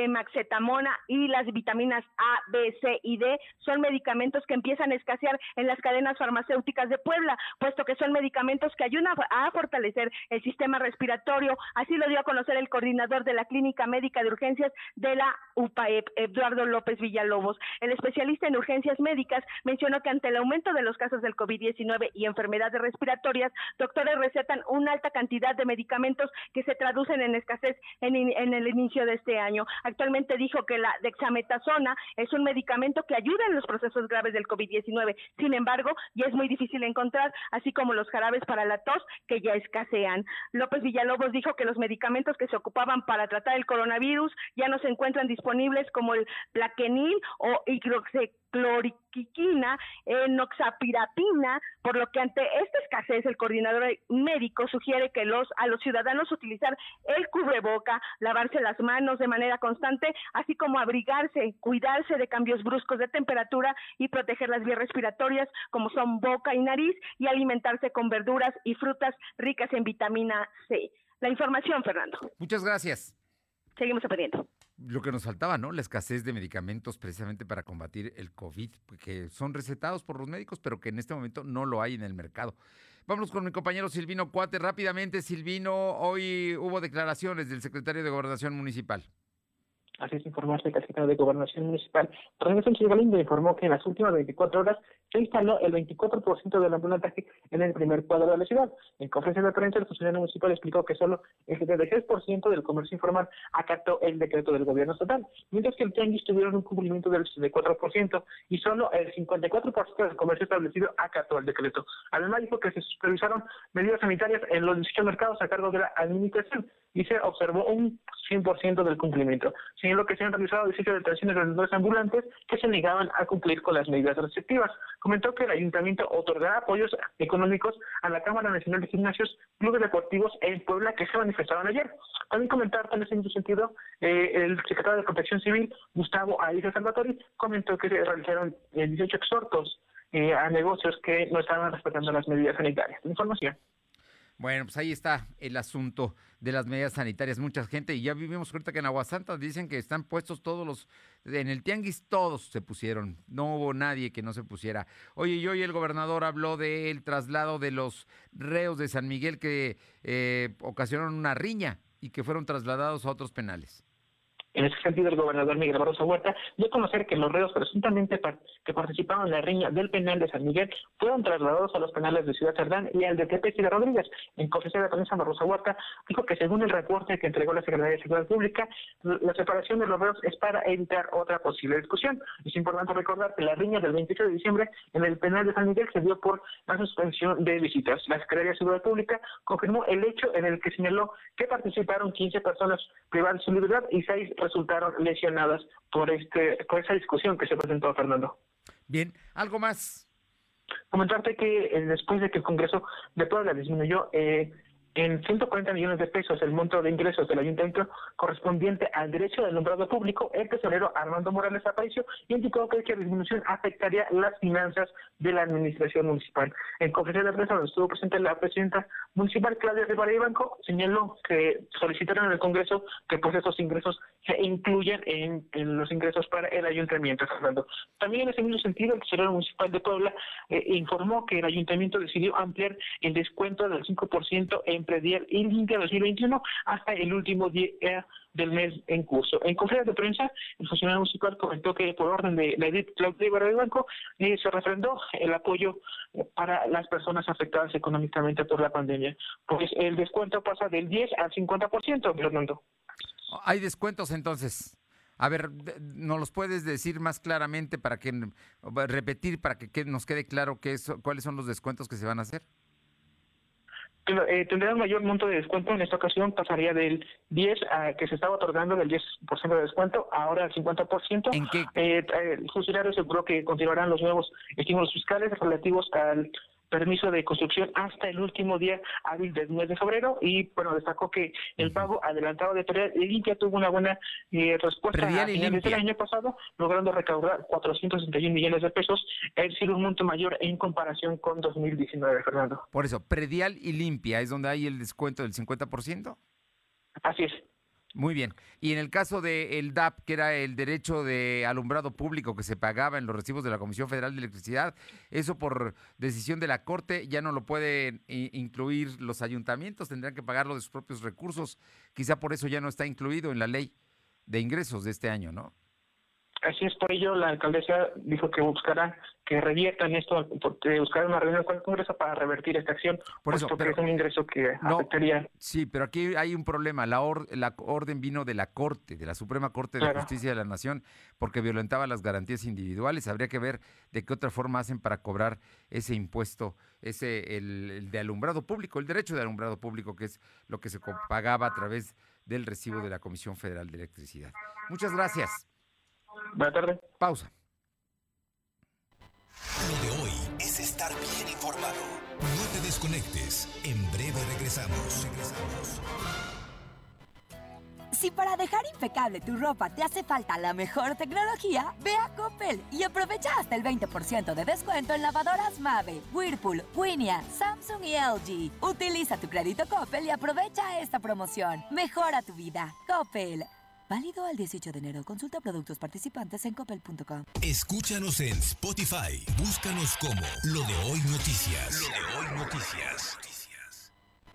maxetamona y las vitaminas A, B, C y D son medicamentos que empiezan a escasear en las cadenas farmacéuticas de Puebla, puesto que son medicamentos que ayudan a fortalecer el sistema respiratorio. Así lo dio a conocer el coordinador de la Clínica Médica de Urgencias de la UPAEP, Eduardo López Villalobos. El especialista en urgencias médicas mencionó que ante el aumento de los casos del COVID-19 y enfermedades respiratorias, doctores recetan una alta cantidad de medicamentos que se traducen en escasez en, el inicio de este año. Actualmente dijo que la dexametasona es un medicamento que ayuda en los procesos graves del COVID-19. Sin embargo, ya es muy difícil encontrar, así como los jarabes para la tos que ya escasean. López Villalobos dijo que los medicamentos que se ocupaban para tratar el coronavirus ya no se encuentran disponibles como el plaquenil o hidroxicloroquina, enoxapirapina, por lo que ante esta escasez el coordinador médico sugiere que los a los ciudadanos utilizar el cubreboca, lavarse las manos de manera constante, así como abrigarse, cuidarse de cambios bruscos de temperatura y proteger las vías respiratorias como son boca y nariz y alimentarse con verduras y frutas ricas en vitamina C. La información, Fernando. Muchas gracias. Seguimos aprendiendo lo que nos faltaba, ¿no? La escasez de medicamentos precisamente para combatir el COVID, que son recetados por los médicos, pero que en este momento no lo hay en el mercado. Vámonos con mi compañero Silvino Cuate. Rápidamente, Silvino, hoy hubo declaraciones del secretario de Gobernación Municipal. Así informarse que el secretario de Gobernación Municipal, Sánchez Galindo, informó que en las últimas 24 horas se instaló el 24% del ambulataje en el primer cuadro de la ciudad. En conferencia de prensa, el funcionario municipal explicó que solo el 76% del comercio informal acató el decreto del gobierno estatal, mientras que el tianguis tuvieron un cumplimiento del 64% y solo el 54% del comercio establecido acató el decreto. Además, dijo que se supervisaron medidas sanitarias en los 18 mercados a cargo de la administración y se observó un 100% del cumplimiento, lo que se han realizado 18 detenciones de vendedores ambulantes que se negaban a cumplir con las medidas restrictivas. Comentó que el ayuntamiento otorgará apoyos económicos a la Cámara Nacional de Gimnasios, clubes deportivos en Puebla que se manifestaron ayer. También comentar en ese mismo sentido, eh, el secretario de Protección Civil, Gustavo Aiza Salvatori, comentó que se realizaron 18 eh, exhortos eh, a negocios que no estaban respetando las medidas sanitarias. Información. Bueno, pues ahí está el asunto de las medidas sanitarias. Mucha gente, y ya vivimos ahorita que en Aguasanta dicen que están puestos todos los, en el tianguis todos se pusieron, no hubo nadie que no se pusiera. Oye, y hoy el gobernador habló del traslado de los reos de San Miguel que eh, ocasionaron una riña y que fueron trasladados a otros penales. En ese sentido, el gobernador Miguel Barroso Huerta dio a conocer que los reos presuntamente que participaron en la riña del penal de San Miguel fueron trasladados a los penales de Ciudad Cerdán y al de de Rodríguez. En conferencia de prensa, Barroso Huerta dijo que según el reporte que entregó la Secretaría de Seguridad Pública, la separación de los reos es para evitar otra posible discusión. Es importante recordar que la riña del 28 de diciembre en el penal de San Miguel se dio por la suspensión de visitas. La Secretaría de Seguridad Pública confirmó el hecho en el que señaló que participaron 15 personas privadas de su libertad y 6 resultaron lesionadas por este por esa discusión que se presentó Fernando. Bien, algo más. Comentarte que eh, después de que el Congreso de Puebla disminuyó eh, en 140 millones de pesos el monto de ingresos del ayuntamiento correspondiente al derecho del nombrado público, el tesorero Armando Morales Aparicio indicó que esta disminución afectaría las finanzas de la administración municipal. En conferencia de prensa donde estuvo presente la presidenta municipal Claudia Rivera Banco, señaló que solicitaron en el Congreso que pues esos ingresos se incluyan en, los ingresos para el ayuntamiento, Fernando. También en ese mismo sentido, el tesorero municipal de Puebla eh, informó que el ayuntamiento decidió ampliar el descuento del 5% en en predial Limpia 2021 hasta el último día del mes en curso. En conferencia de prensa, el funcionario municipal comentó que por orden de la edith Claudia del Banco eh, se refrendó el apoyo para las personas afectadas económicamente por la pandemia. Pues el descuento pasa del 10 al 50%, Fernando. Hay descuentos entonces. A ver, ¿nos los puedes decir más claramente para que repetir para que, nos quede claro qué es, cuáles son los descuentos que se van a hacer? Eh, tendría un mayor monto de descuento. En esta ocasión pasaría del 10 a, que se estaba otorgando del 10% de descuento, ahora al 50%. ¿En qué? Eh, el funcionario aseguró que continuarán los nuevos estímulos fiscales relativos al permiso de construcción hasta el último día hábil del mes de febrero. Y bueno destacó que el pago adelantado de Predial y Limpia tuvo una buena eh, respuesta a finales del año pasado logrando recaudar 461 millones de pesos es decir un monto mayor en comparación con 2019 Fernando. Por eso Predial y Limpia es donde hay el descuento del 50% así es muy bien. Y en el caso del DAP, que era el derecho de alumbrado público que se pagaba en los recibos de la Comisión Federal de Electricidad, eso por decisión de la Corte ya no lo pueden incluir los ayuntamientos, tendrán que pagarlo de sus propios recursos. Quizá por eso ya no está incluido en la ley de ingresos de este año, ¿no? Así es, por ello la alcaldesa dijo que buscará que reviertan esto, porque buscar una reunión con el Congreso para revertir esta acción, por eso, pero, es un ingreso que no, afectaría. Sí, pero aquí hay un problema. La, la orden vino de la Corte, de la Suprema Corte de Justicia de la Nación, porque violentaba las garantías individuales. Habría que ver de qué otra forma hacen para cobrar ese impuesto, ese el, de alumbrado público, el derecho de alumbrado público, que es lo que se pagaba a través del recibo de la Comisión Federal de Electricidad. Muchas gracias. Buenas tardes. Pausa. Lo de hoy es estar bien informado. No te desconectes. En breve regresamos. Regresamos. Si para dejar impecable tu ropa te hace falta la mejor tecnología, ve a Coppel y aprovecha hasta el 20% de descuento en lavadoras Mave, Whirlpool, Winia, Samsung y LG. Utiliza tu crédito Coppel y aprovecha esta promoción. Mejora tu vida. Coppel. Válido al 18 de enero. Consulta productos participantes en coppel.com. Escúchanos en Spotify. Búscanos como Lo de Hoy Noticias. Lo de Hoy Noticias.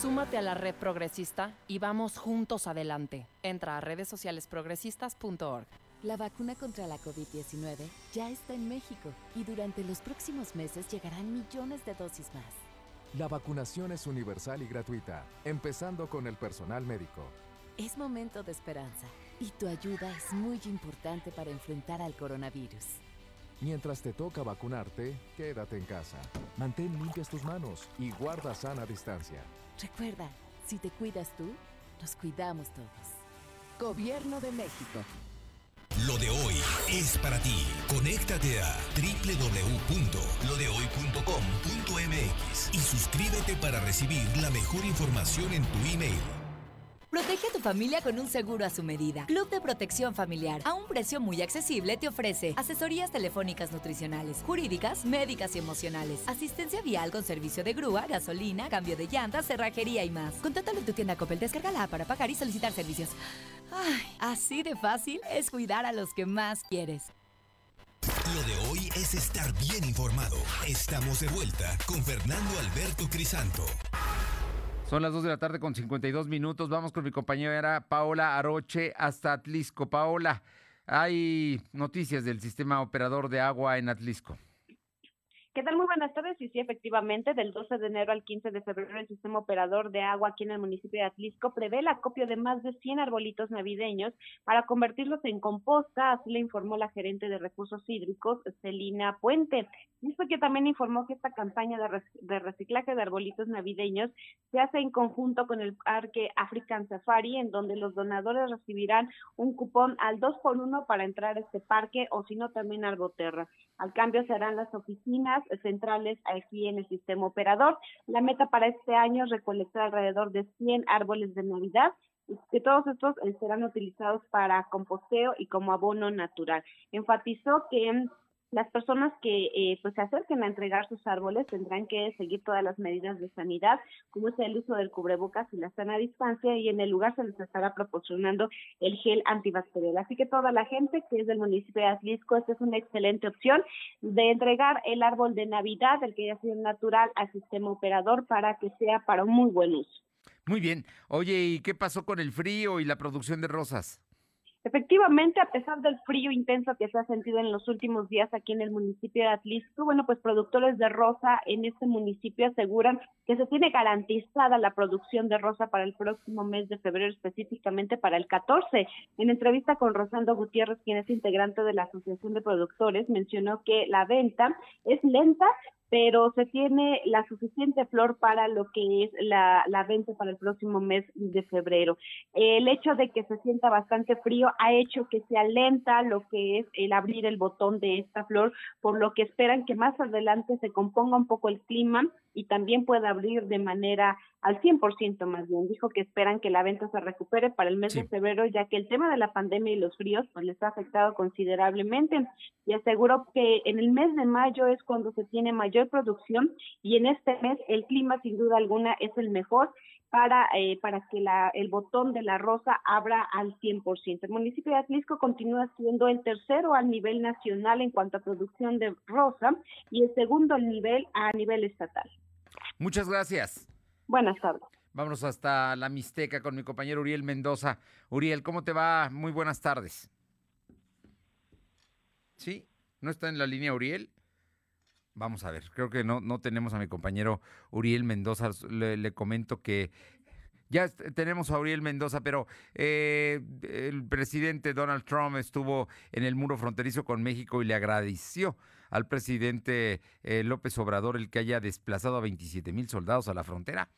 Súmate a la red progresista y vamos juntos adelante. Entra a redes sociales progresistas.org. La vacuna contra la COVID-19 ya está en México y durante los próximos meses llegarán millones de dosis más. La vacunación es universal y gratuita, empezando con el personal médico. Es momento de esperanza y tu ayuda es muy importante para enfrentar al coronavirus. Mientras te toca vacunarte, quédate en casa. Mantén limpias tus manos y guarda sana distancia. Recuerda, si te cuidas tú, nos cuidamos todos. Gobierno de México. Lo de hoy es para ti. Conéctate a www.lodehoy.com.mx y suscríbete para recibir la mejor información en tu email. Protege a tu familia con un seguro a su medida. Club de Protección Familiar, a un precio muy accesible, te ofrece asesorías telefónicas nutricionales, jurídicas, médicas y emocionales, asistencia vial con servicio de grúa, gasolina, cambio de llantas, cerrajería y más. Contáctalo en tu tienda Coppel, descárgala para pagar y solicitar servicios. Ay, así de fácil es cuidar a los que más quieres. Lo de hoy es estar bien informado. Estamos de vuelta con Fernando Alberto Crisanto. Son las 2 de la tarde con 52 minutos. Vamos con mi compañera Paola Aroche hasta Atlisco. Paola, hay noticias del sistema operador de agua en Atlisco. ¿Qué tal? Muy buenas tardes. Y sí, efectivamente, del 12 de enero al 15 de febrero, el sistema operador de agua aquí en el municipio de Atlisco prevé el acopio de más de 100 arbolitos navideños para convertirlos en composta, así le informó la gerente de recursos hídricos, Celina Puente. Dijo que también informó que esta campaña de reciclaje de arbolitos navideños se hace en conjunto con el Parque African Safari, en donde los donadores recibirán un cupón al 2 por 1 para entrar a este parque o si no también al Boterra. Al cambio serán las oficinas centrales aquí en el sistema operador. La meta para este año es recolectar alrededor de 100 árboles de Navidad que todos estos eh, serán utilizados para composteo y como abono natural. Enfatizó que las personas que eh, pues se acerquen a entregar sus árboles tendrán que seguir todas las medidas de sanidad, como es el uso del cubrebocas y la sana distancia, y en el lugar se les estará proporcionando el gel antibacterial. Así que toda la gente que es del municipio de Atlisco, esta es una excelente opción de entregar el árbol de Navidad, el que ya sido natural, al sistema operador para que sea para un muy buen uso. Muy bien. Oye, ¿y qué pasó con el frío y la producción de rosas? Efectivamente, a pesar del frío intenso que se ha sentido en los últimos días aquí en el municipio de Atlisco, bueno, pues productores de rosa en este municipio aseguran que se tiene garantizada la producción de rosa para el próximo mes de febrero, específicamente para el 14. En entrevista con Rosando Gutiérrez, quien es integrante de la Asociación de Productores, mencionó que la venta es lenta, pero se tiene la suficiente flor para lo que es la, la, venta para el próximo mes de febrero. El hecho de que se sienta bastante frío ha hecho que se alenta lo que es el abrir el botón de esta flor, por lo que esperan que más adelante se componga un poco el clima y también pueda abrir de manera al 100% más bien. Dijo que esperan que la venta se recupere para el mes de febrero, ya que el tema de la pandemia y los fríos pues les ha afectado considerablemente. Y aseguró que en el mes de mayo es cuando se tiene mayor producción y en este mes el clima sin duda alguna es el mejor para, eh, para que la, el botón de la rosa abra al 100%. El municipio de Atlisco continúa siendo el tercero al nivel nacional en cuanto a producción de rosa y el segundo nivel a nivel estatal. Muchas gracias. Buenas tardes. Vámonos hasta la Mixteca con mi compañero Uriel Mendoza. Uriel, ¿cómo te va? Muy buenas tardes. ¿Sí? ¿No está en la línea Uriel? Vamos a ver, creo que no, no tenemos a mi compañero Uriel Mendoza. Le, comento que ya tenemos a Uriel Mendoza, pero eh, el presidente Donald Trump estuvo en el muro fronterizo con México y le agradeció al presidente eh, López Obrador el que haya desplazado a 27 mil soldados a la frontera.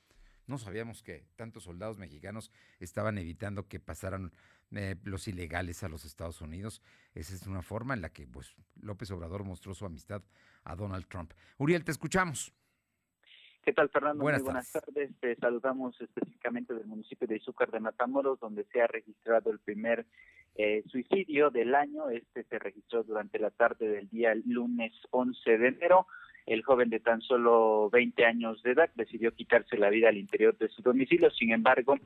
No sabíamos que tantos soldados mexicanos estaban evitando que pasaran eh, los ilegales a los Estados Unidos. Esa es una forma en la que pues, López Obrador mostró su amistad a Donald Trump. Uriel, te escuchamos. ¿Qué tal, Fernando? Buenas, Muy buenas tardes. Te saludamos específicamente del municipio de Izúcar de Matamoros, donde se ha registrado el primer eh, suicidio del año. Este se registró durante la tarde del día lunes 11 de enero. El joven de tan solo 20 años de edad decidió quitarse la vida al interior de su domicilio. Sin embargo,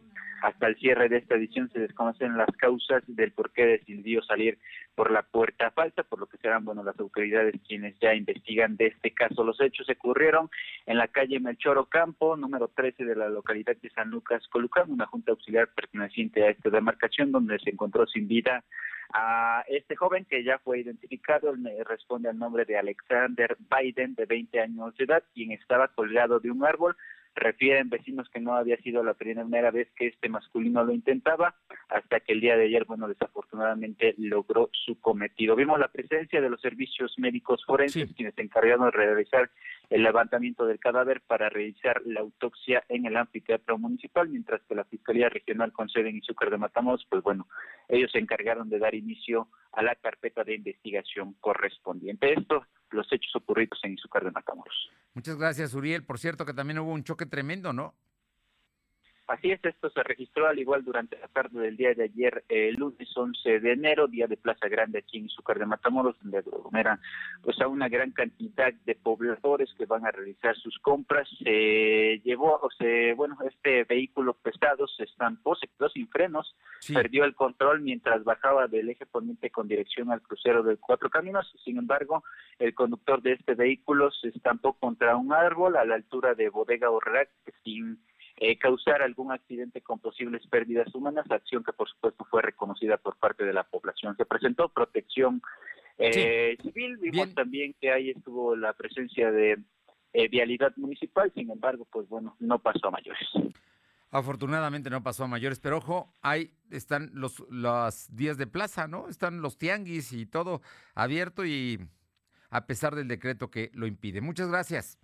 hasta el cierre de esta edición se desconocen las causas del por qué decidió salir por la puerta falsa, por lo que serán bueno las autoridades quienes ya investigan de este caso. Los hechos ocurrieron en la calle Melchor Ocampo, número 13 de la localidad de San Lucas Colucán, una junta auxiliar perteneciente a esta demarcación donde se encontró sin vida a este joven que ya fue identificado, responde al nombre de Alexander Biden, de 20 años de edad, quien estaba colgado de un árbol. Refieren vecinos que no había sido la primera vez que este masculino lo intentaba, hasta que el día de ayer, bueno, desafortunadamente logró su cometido. Vimos la presencia de los servicios médicos forenses, quienes se encargaron de realizar el levantamiento del cadáver para realizar la autopsia en el anfiteatro municipal, mientras que la Fiscalía Regional con sede en Izúcar de Matamoros, pues bueno, ellos se encargaron de dar inicio a la carpeta de investigación correspondiente. Esto, los hechos ocurridos en Izúcar de Matamoros. Muchas gracias, Uriel. Por cierto, que también hubo un choque tremendo, ¿no? Así es, esto se registró al igual durante la tarde del día de ayer, el lunes 11 de enero, día de Plaza Grande aquí en Izúcar de Matamoros, donde aglomeran pues a una gran cantidad de pobladores que van a realizar sus compras. Se llevó, o se, bueno, este vehículo pesado se estampó, se quedó sin frenos, perdió el control mientras bajaba del eje poniente con dirección al crucero de Cuatro Caminos. Sin embargo, el conductor de este vehículo se estampó contra un árbol a la altura de Bodega Orrac sin eh, causar algún accidente con posibles pérdidas humanas, acción que por supuesto fue reconocida por parte de la población. Se presentó protección eh, civil, vimos también que ahí estuvo la presencia de eh, vialidad municipal, sin embargo, pues bueno, no pasó a mayores. Afortunadamente no pasó a mayores, pero ojo, ahí están los, los días de plaza, ¿no? Están los tianguis y todo abierto y a pesar del decreto que lo impide. Muchas gracias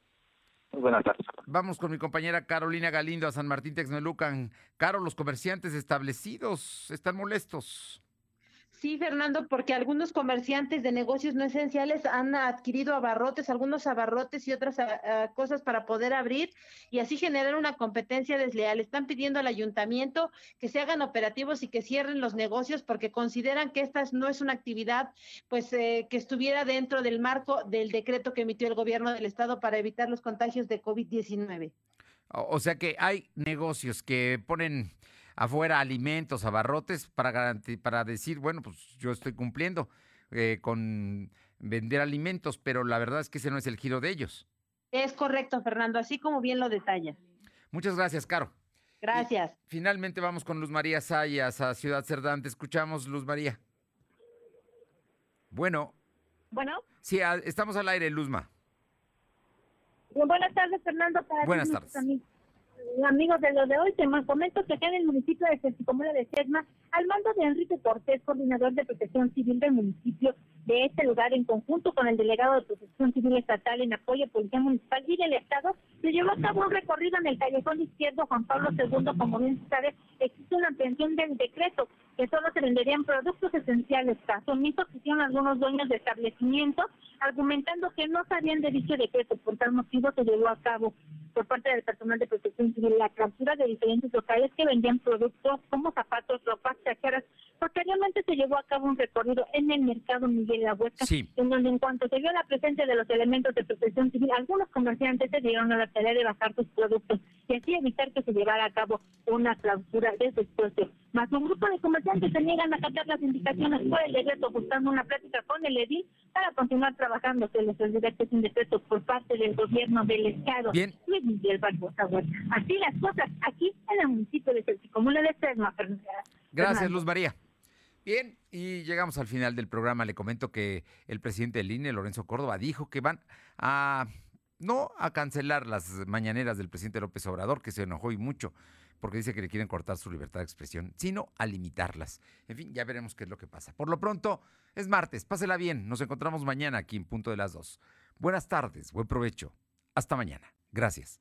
buenas tardes. Vamos con mi compañera Carolina Galindo a San Martín Texmelucan. Caro, los comerciantes establecidos están molestos. Sí, Fernando, porque algunos comerciantes de negocios no esenciales han adquirido abarrotes, algunos abarrotes y otras ah, ah, cosas para poder abrir y así generar una competencia desleal. Están pidiendo al ayuntamiento que se hagan operativos y que cierren los negocios porque consideran que esta no es una actividad pues eh, que estuviera dentro del marco del decreto que emitió el gobierno del estado para evitar los contagios de COVID-19. O sea que hay negocios que ponen afuera alimentos, abarrotes, para, para decir, bueno, pues yo estoy cumpliendo eh, con vender alimentos, pero la verdad es que ese no es el giro de ellos. Es correcto, Fernando, así como bien lo detalla. Muchas gracias, Caro. Gracias. finalmente vamos con Luz María Sayas a Ciudad Cerdán. Te escuchamos, Luz María. Bueno. Bueno. Sí, estamos al aire, Luzma. Buenas tardes, Fernando. Buenas tardes amigos de lo de hoy, te comento que acá en el municipio de Cesticomuna de Sesma, al mando de Enrique Cortés, coordinador de protección civil del municipio de este lugar, en conjunto con el delegado de protección civil estatal en apoyo a Policía Municipal y del Estado, se llevó a cabo un recorrido en el callejón izquierdo Juan Pablo II, como bien se sabe, existe una ampliación del decreto que solo se venderían productos esenciales. Caso mismo hicieron algunos dueños de establecimientos, argumentando que no sabían de dicho decreto, por tal motivo se llevó a cabo por parte del personal de protección civil la captura de diferentes locales que vendían productos como zapatos, ropas, chaqueras. Posteriormente se llevó a cabo un recorrido en el mercado Miguel La Huesca, en donde en cuanto se vio la presencia de los elementos de protección civil, algunos comerciantes se dieron a la tarea de bajar sus productos y así evitar que se llevara a cabo una clausura de su espacio. Más un grupo de comerciantes se niegan a acatar las indicaciones por el decreto, buscando una plática con el edil para continuar trabajando. Se les olvida que es un decreto por parte del gobierno del Estado. Bien. Así las cosas aquí en el municipio de Celticomula de Sesma. Gracias, Luz María. Bien, y llegamos al final del programa. Le comento que el presidente del INE, Lorenzo Córdoba, dijo que van a no a cancelar las mañaneras del presidente López Obrador, que se enojó y mucho, porque dice que le quieren cortar su libertad de expresión, sino a limitarlas. En fin, ya veremos qué es lo que pasa. Por lo pronto, es martes, pásela bien. Nos encontramos mañana aquí en punto de las dos. Buenas tardes, buen provecho. Hasta mañana. Gracias.